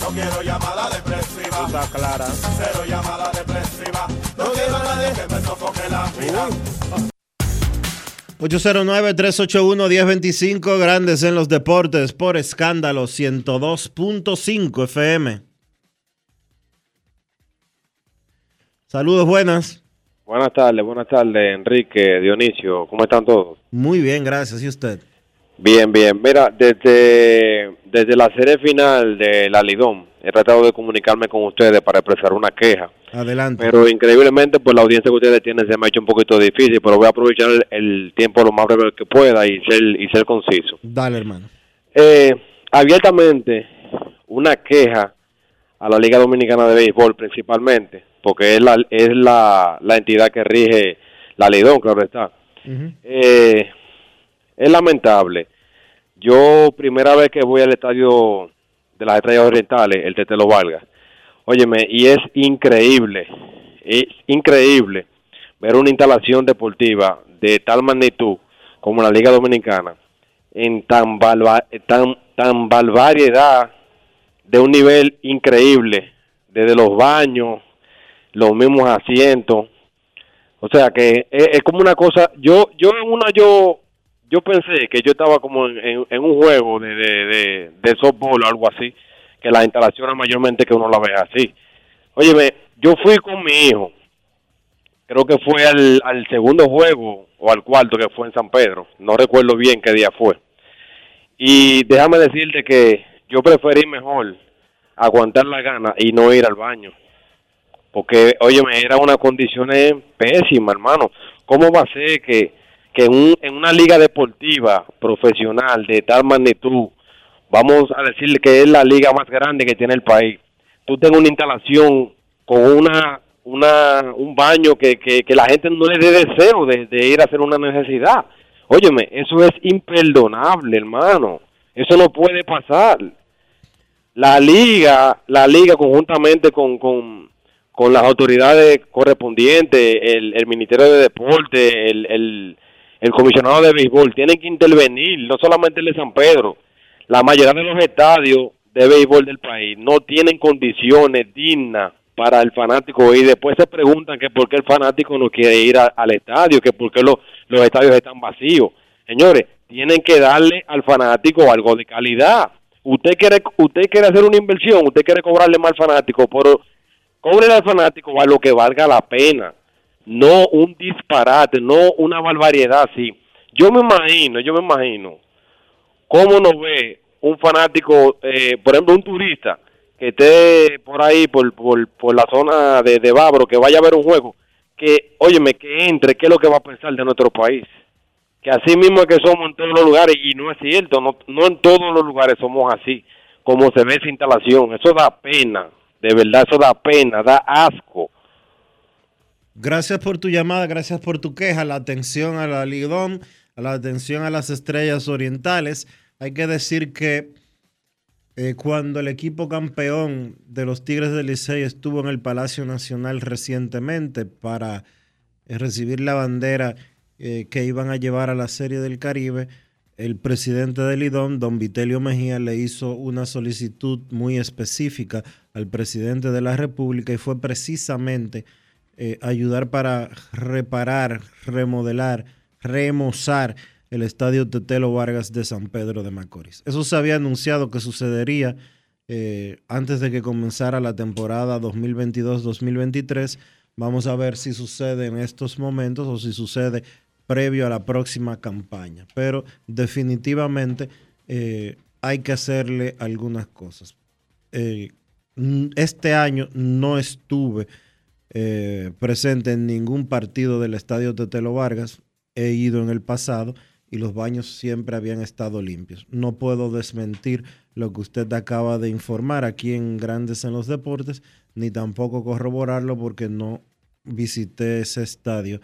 No quiero llamada depresiva. Está clara. Cero llamada depresiva. No quiero a nadie que me sofoque la vida. 809-381-1025, Grandes en los Deportes, por escándalo 102.5 FM. Saludos, buenas. Buenas tardes, buenas tardes, Enrique, Dionisio. ¿Cómo están todos? Muy bien, gracias. ¿Y usted? Bien, bien. Mira, desde, desde la serie final de la Lidón, he tratado de comunicarme con ustedes para expresar una queja. Adelante. Pero increíblemente, pues la audiencia que ustedes tienen se me ha hecho un poquito difícil, pero voy a aprovechar el, el tiempo lo más breve que pueda y ser, y ser conciso. Dale, hermano. Eh, abiertamente, una queja a la Liga Dominicana de Béisbol principalmente, porque es la, es la, la entidad que rige la Lidón, claro está. Eh, es lamentable. Yo, primera vez que voy al estadio de las Estrellas Orientales, el Tetelo Vargas, óyeme, y es increíble, es increíble ver una instalación deportiva de tal magnitud como la Liga Dominicana, en tan, barba- tan, tan barbaridad, de un nivel increíble, desde los baños, los mismos asientos, o sea que es, como una cosa, yo, yo en una yo yo pensé que yo estaba como en, un juego de, de, de, de softball o algo así, que la instalación es mayormente que uno la ve así. Óyeme, yo fui con mi hijo, creo que fue al, al segundo juego o al cuarto que fue en San Pedro, no recuerdo bien qué día fue. Y déjame decirte que yo preferí mejor aguantar la gana y no ir al baño. Porque, óyeme, era una condición pésima, hermano. ¿Cómo va a ser que, que en, un- en una liga deportiva profesional de tal magnitud, vamos a decirle que es la liga más grande que tiene el país, tú tengas una instalación con una, una un baño que, que, la gente no le dé deseo de, de ir a hacer una necesidad? Óyeme, eso es imperdonable, hermano. Eso no puede pasar la liga, la liga conjuntamente con, con, con las autoridades correspondientes, el, el Ministerio de Deporte, el, el, comisionado de béisbol, tienen que intervenir, no solamente el de San Pedro, la mayoría de los estadios de béisbol del país no tienen condiciones dignas para el fanático y después se preguntan que por qué el fanático no quiere ir al estadio, que por qué los, los estadios están vacíos. Señores, tienen que darle al fanático algo de calidad. Usted quiere, usted quiere hacer una inversión, usted quiere cobrarle más al fanático, pero cóbrele al fanático a lo que valga la pena, no un disparate, no una barbaridad así. Yo me imagino, yo me imagino cómo nos ve un fanático, eh, por ejemplo, un turista que esté por ahí, por, por, por la zona de, de Bávaro, que vaya a ver un juego, que, óyeme, que entre, ¿qué es lo que va a pensar de nuestro país? Que así mismo es que somos en todos los lugares, y no es cierto, no, no en todos los lugares somos así, como se ve esa instalación, eso da pena, de verdad, eso da pena, da asco. Gracias por tu llamada, gracias por tu queja, la atención a la Lidón, a la atención a las estrellas orientales. Hay que decir que eh, cuando el equipo campeón de los Tigres del Licey estuvo en el Palacio Nacional recientemente para eh, recibir la bandera eh, que iban a llevar a la Serie del Caribe, el presidente del IDOM, don Vitelio Mejía, le hizo una solicitud muy específica al presidente de la República y fue precisamente eh, ayudar para reparar, remodelar, remozar el estadio Tetelo Vargas de San Pedro de Macorís. Eso se había anunciado que sucedería eh, antes de que comenzara la temporada 2022-2023. Vamos a ver si sucede en estos momentos o si sucede previo a la próxima campaña. Pero definitivamente eh, hay que hacerle algunas cosas. Eh, este año no estuve presente en ningún partido del Estadio Tetelo Vargas. He ido en el pasado y los baños siempre habían estado limpios. No puedo desmentir lo que usted acaba de informar aquí en Grandes en los Deportes, ni tampoco corroborarlo porque no visité ese estadio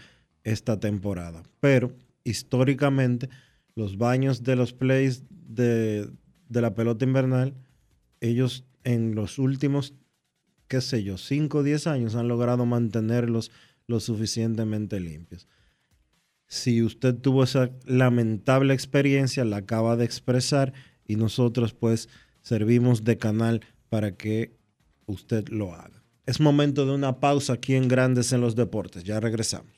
esta temporada. Pero históricamente los baños de los plays de, de la pelota invernal, ellos en los últimos, qué sé yo, 5 o 10 años han logrado mantenerlos lo suficientemente limpios. Si usted tuvo esa lamentable experiencia, la acaba de expresar y nosotros pues servimos de canal para que usted lo haga. Es momento de una pausa aquí en Grandes en los Deportes. Ya regresamos.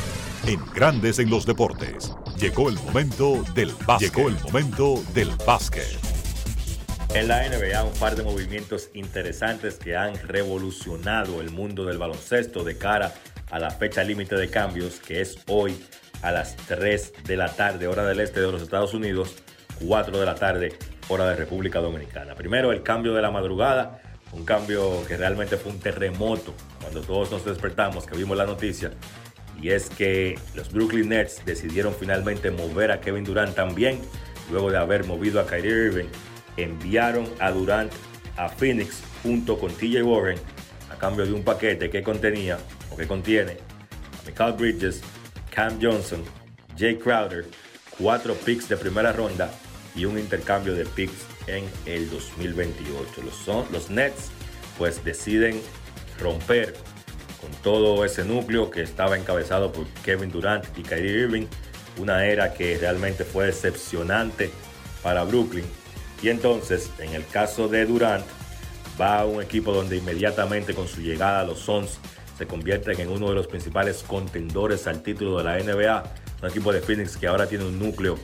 En Grandes en los Deportes, llegó el momento del básquet. Llegó el momento del básquet. En la NBA, un par de movimientos interesantes que han revolucionado el mundo del baloncesto de cara a la fecha límite de cambios, que es hoy a las 3 de la tarde, hora del este de los Estados Unidos, 4 de la tarde, hora de República Dominicana. Primero, el cambio de la madrugada, un cambio que realmente fue un terremoto cuando todos nos despertamos, que vimos la noticia y es que los Brooklyn Nets decidieron finalmente mover a Kevin Durant también, luego de haber movido a Kyrie Irving, enviaron a Durant a Phoenix junto con TJ Warren a cambio de un paquete que contenía o que contiene a Michael Bridges, Cam Johnson, Jay Crowder, cuatro picks de primera ronda y un intercambio de picks en el 2028. Los, los Nets pues deciden romper con todo ese núcleo que estaba encabezado por Kevin Durant y Kyrie Irving, una era que realmente fue decepcionante para Brooklyn. Y entonces, en el caso de Durant, va a un equipo donde inmediatamente con su llegada a los Suns se convierten en uno de los principales contendores al título de la NBA. Un equipo de Phoenix que ahora tiene un núcleo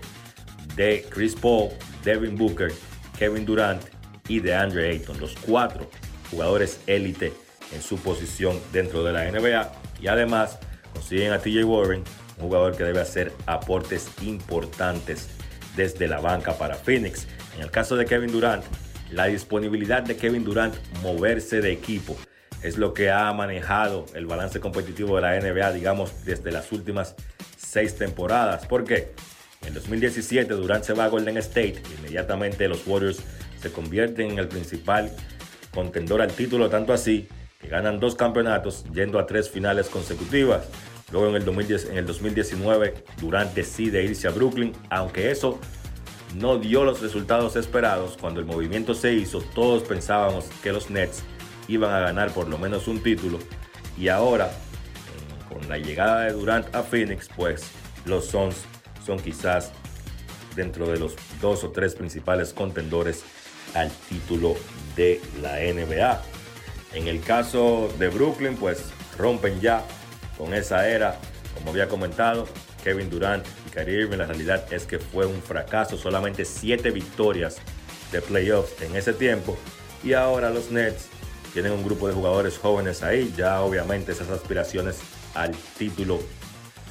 de Chris Paul, Devin Booker, Kevin Durant y de Andre Ayton, los cuatro jugadores élite en su posición dentro de la NBA. Y además consiguen a TJ Warren, un jugador que debe hacer aportes importantes desde la banca para Phoenix. En el caso de Kevin Durant, la disponibilidad de Kevin Durant moverse de equipo es lo que ha manejado el balance competitivo de la NBA, digamos, desde las últimas seis temporadas. ¿Por qué? En 2017 Durant se va a Golden State, inmediatamente los Warriors se convierten en el principal contendor al título, tanto así que ganan dos campeonatos yendo a tres finales consecutivas. Luego en el, 2010, en el 2019 Durant decide irse a Brooklyn, aunque eso no dio los resultados esperados. Cuando el movimiento se hizo, todos pensábamos que los Nets iban a ganar por lo menos un título. Y ahora, con la llegada de Durant a Phoenix, pues los Suns son quizás dentro de los dos o tres principales contendores al título de la NBA. En el caso de Brooklyn, pues rompen ya con esa era, como había comentado, Kevin Durant y Kyrie Irving. La realidad es que fue un fracaso, solamente siete victorias de playoffs en ese tiempo. Y ahora los Nets tienen un grupo de jugadores jóvenes ahí. Ya obviamente esas aspiraciones al título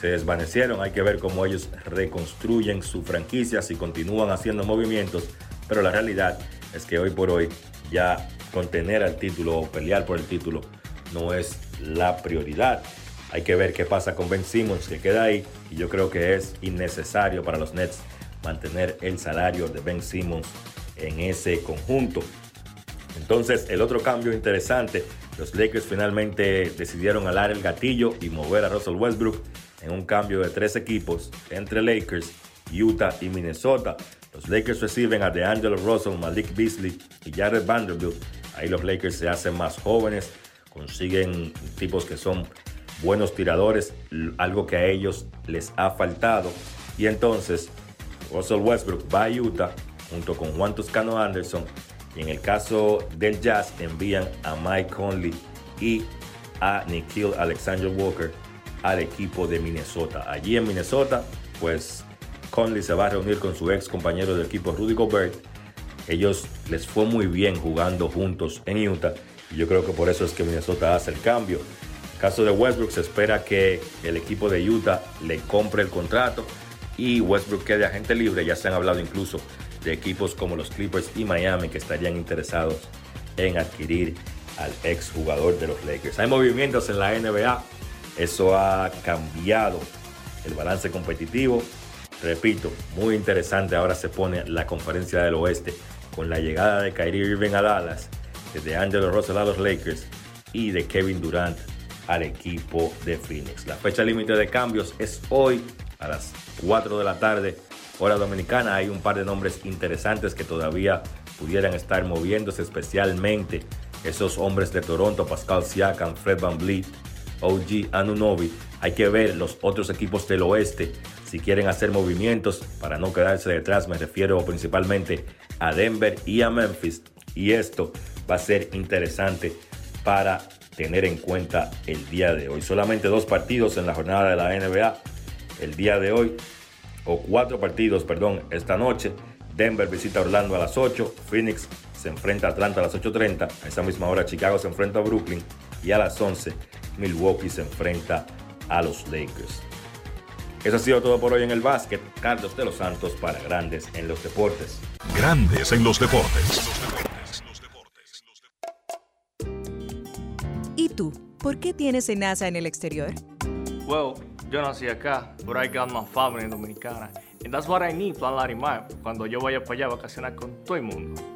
se desvanecieron. Hay que ver cómo ellos reconstruyen su franquicia, si continúan haciendo movimientos. Pero la realidad es que hoy por hoy ya contener al título o pelear por el título no es la prioridad. Hay que ver qué pasa con Ben Simmons que queda ahí y yo creo que es innecesario para los Nets mantener el salario de Ben Simmons en ese conjunto. Entonces, el otro cambio interesante, los Lakers finalmente decidieron alar el gatillo y mover a Russell Westbrook en un cambio de tres equipos entre Lakers, Utah y Minnesota. Los Lakers reciben a DeAngelo Russell, Malik Beasley y Jared Vanderbilt. Ahí los Lakers se hacen más jóvenes, consiguen tipos que son buenos tiradores, algo que a ellos les ha faltado. Y entonces Russell Westbrook va a Utah junto con Juan Toscano Anderson. Y en el caso del Jazz envían a Mike Conley y a Nikhil Alexander Walker al equipo de Minnesota. Allí en Minnesota, pues Conley se va a reunir con su ex compañero del equipo Rudy Gobert. Ellos les fue muy bien jugando juntos en Utah y yo creo que por eso es que Minnesota hace el cambio caso de Westbrook, se espera que el equipo de Utah le compre el contrato y Westbrook quede agente libre. Ya se han hablado incluso de equipos como los Clippers y Miami que estarían interesados en adquirir al ex jugador de los Lakers. Hay movimientos en la NBA, eso ha cambiado el balance competitivo. Repito, muy interesante. Ahora se pone la conferencia del oeste con la llegada de Kyrie Irving a Dallas, de Angelo Russell a los Lakers y de Kevin Durant al equipo de Phoenix. La fecha límite de cambios es hoy a las 4 de la tarde, hora dominicana. Hay un par de nombres interesantes que todavía pudieran estar moviéndose, especialmente esos hombres de Toronto, Pascal Siakam, Fred Van Vliet, OG Anunobi. Hay que ver los otros equipos del oeste si quieren hacer movimientos para no quedarse detrás. Me refiero principalmente a Denver y a Memphis. Y esto va a ser interesante para tener en cuenta el día de hoy. Solamente dos partidos en la jornada de la NBA el día de hoy, o cuatro partidos, perdón, esta noche. Denver visita Orlando a las 8, Phoenix se enfrenta a Atlanta a las 8.30, a esa misma hora Chicago se enfrenta a Brooklyn y a las 11 Milwaukee se enfrenta a los Lakers. Eso ha sido todo por hoy en el básquet. Carlos de los Santos para Grandes en los Deportes. Grandes en los Deportes. tú? ¿Por qué tienes NASA en el exterior? Well, yo nací acá, but I got my family dominicana. And that's what I need, Plan Larimar, cuando yo vaya para allá a vacacionar con todo el mundo.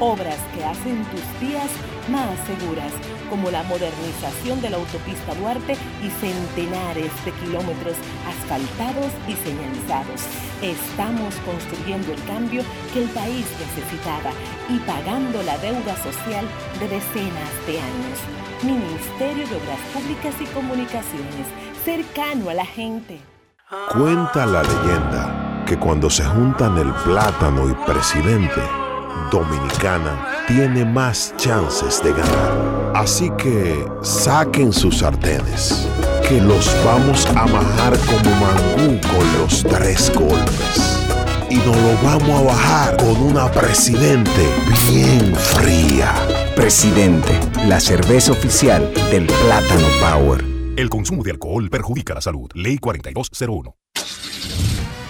Obras que hacen tus días más seguras, como la modernización de la autopista Duarte y centenares de kilómetros asfaltados y señalizados. Estamos construyendo el cambio que el país necesitaba y pagando la deuda social de decenas de años. Ministerio de Obras Públicas y Comunicaciones, cercano a la gente. Cuenta la leyenda que cuando se juntan el plátano y presidente, Dominicana tiene más chances de ganar. Así que saquen sus sartenes, que los vamos a majar como mangú con los tres golpes. Y nos lo vamos a bajar con una presidente bien fría. Presidente, la cerveza oficial del Plátano Power. El consumo de alcohol perjudica la salud. Ley 4201.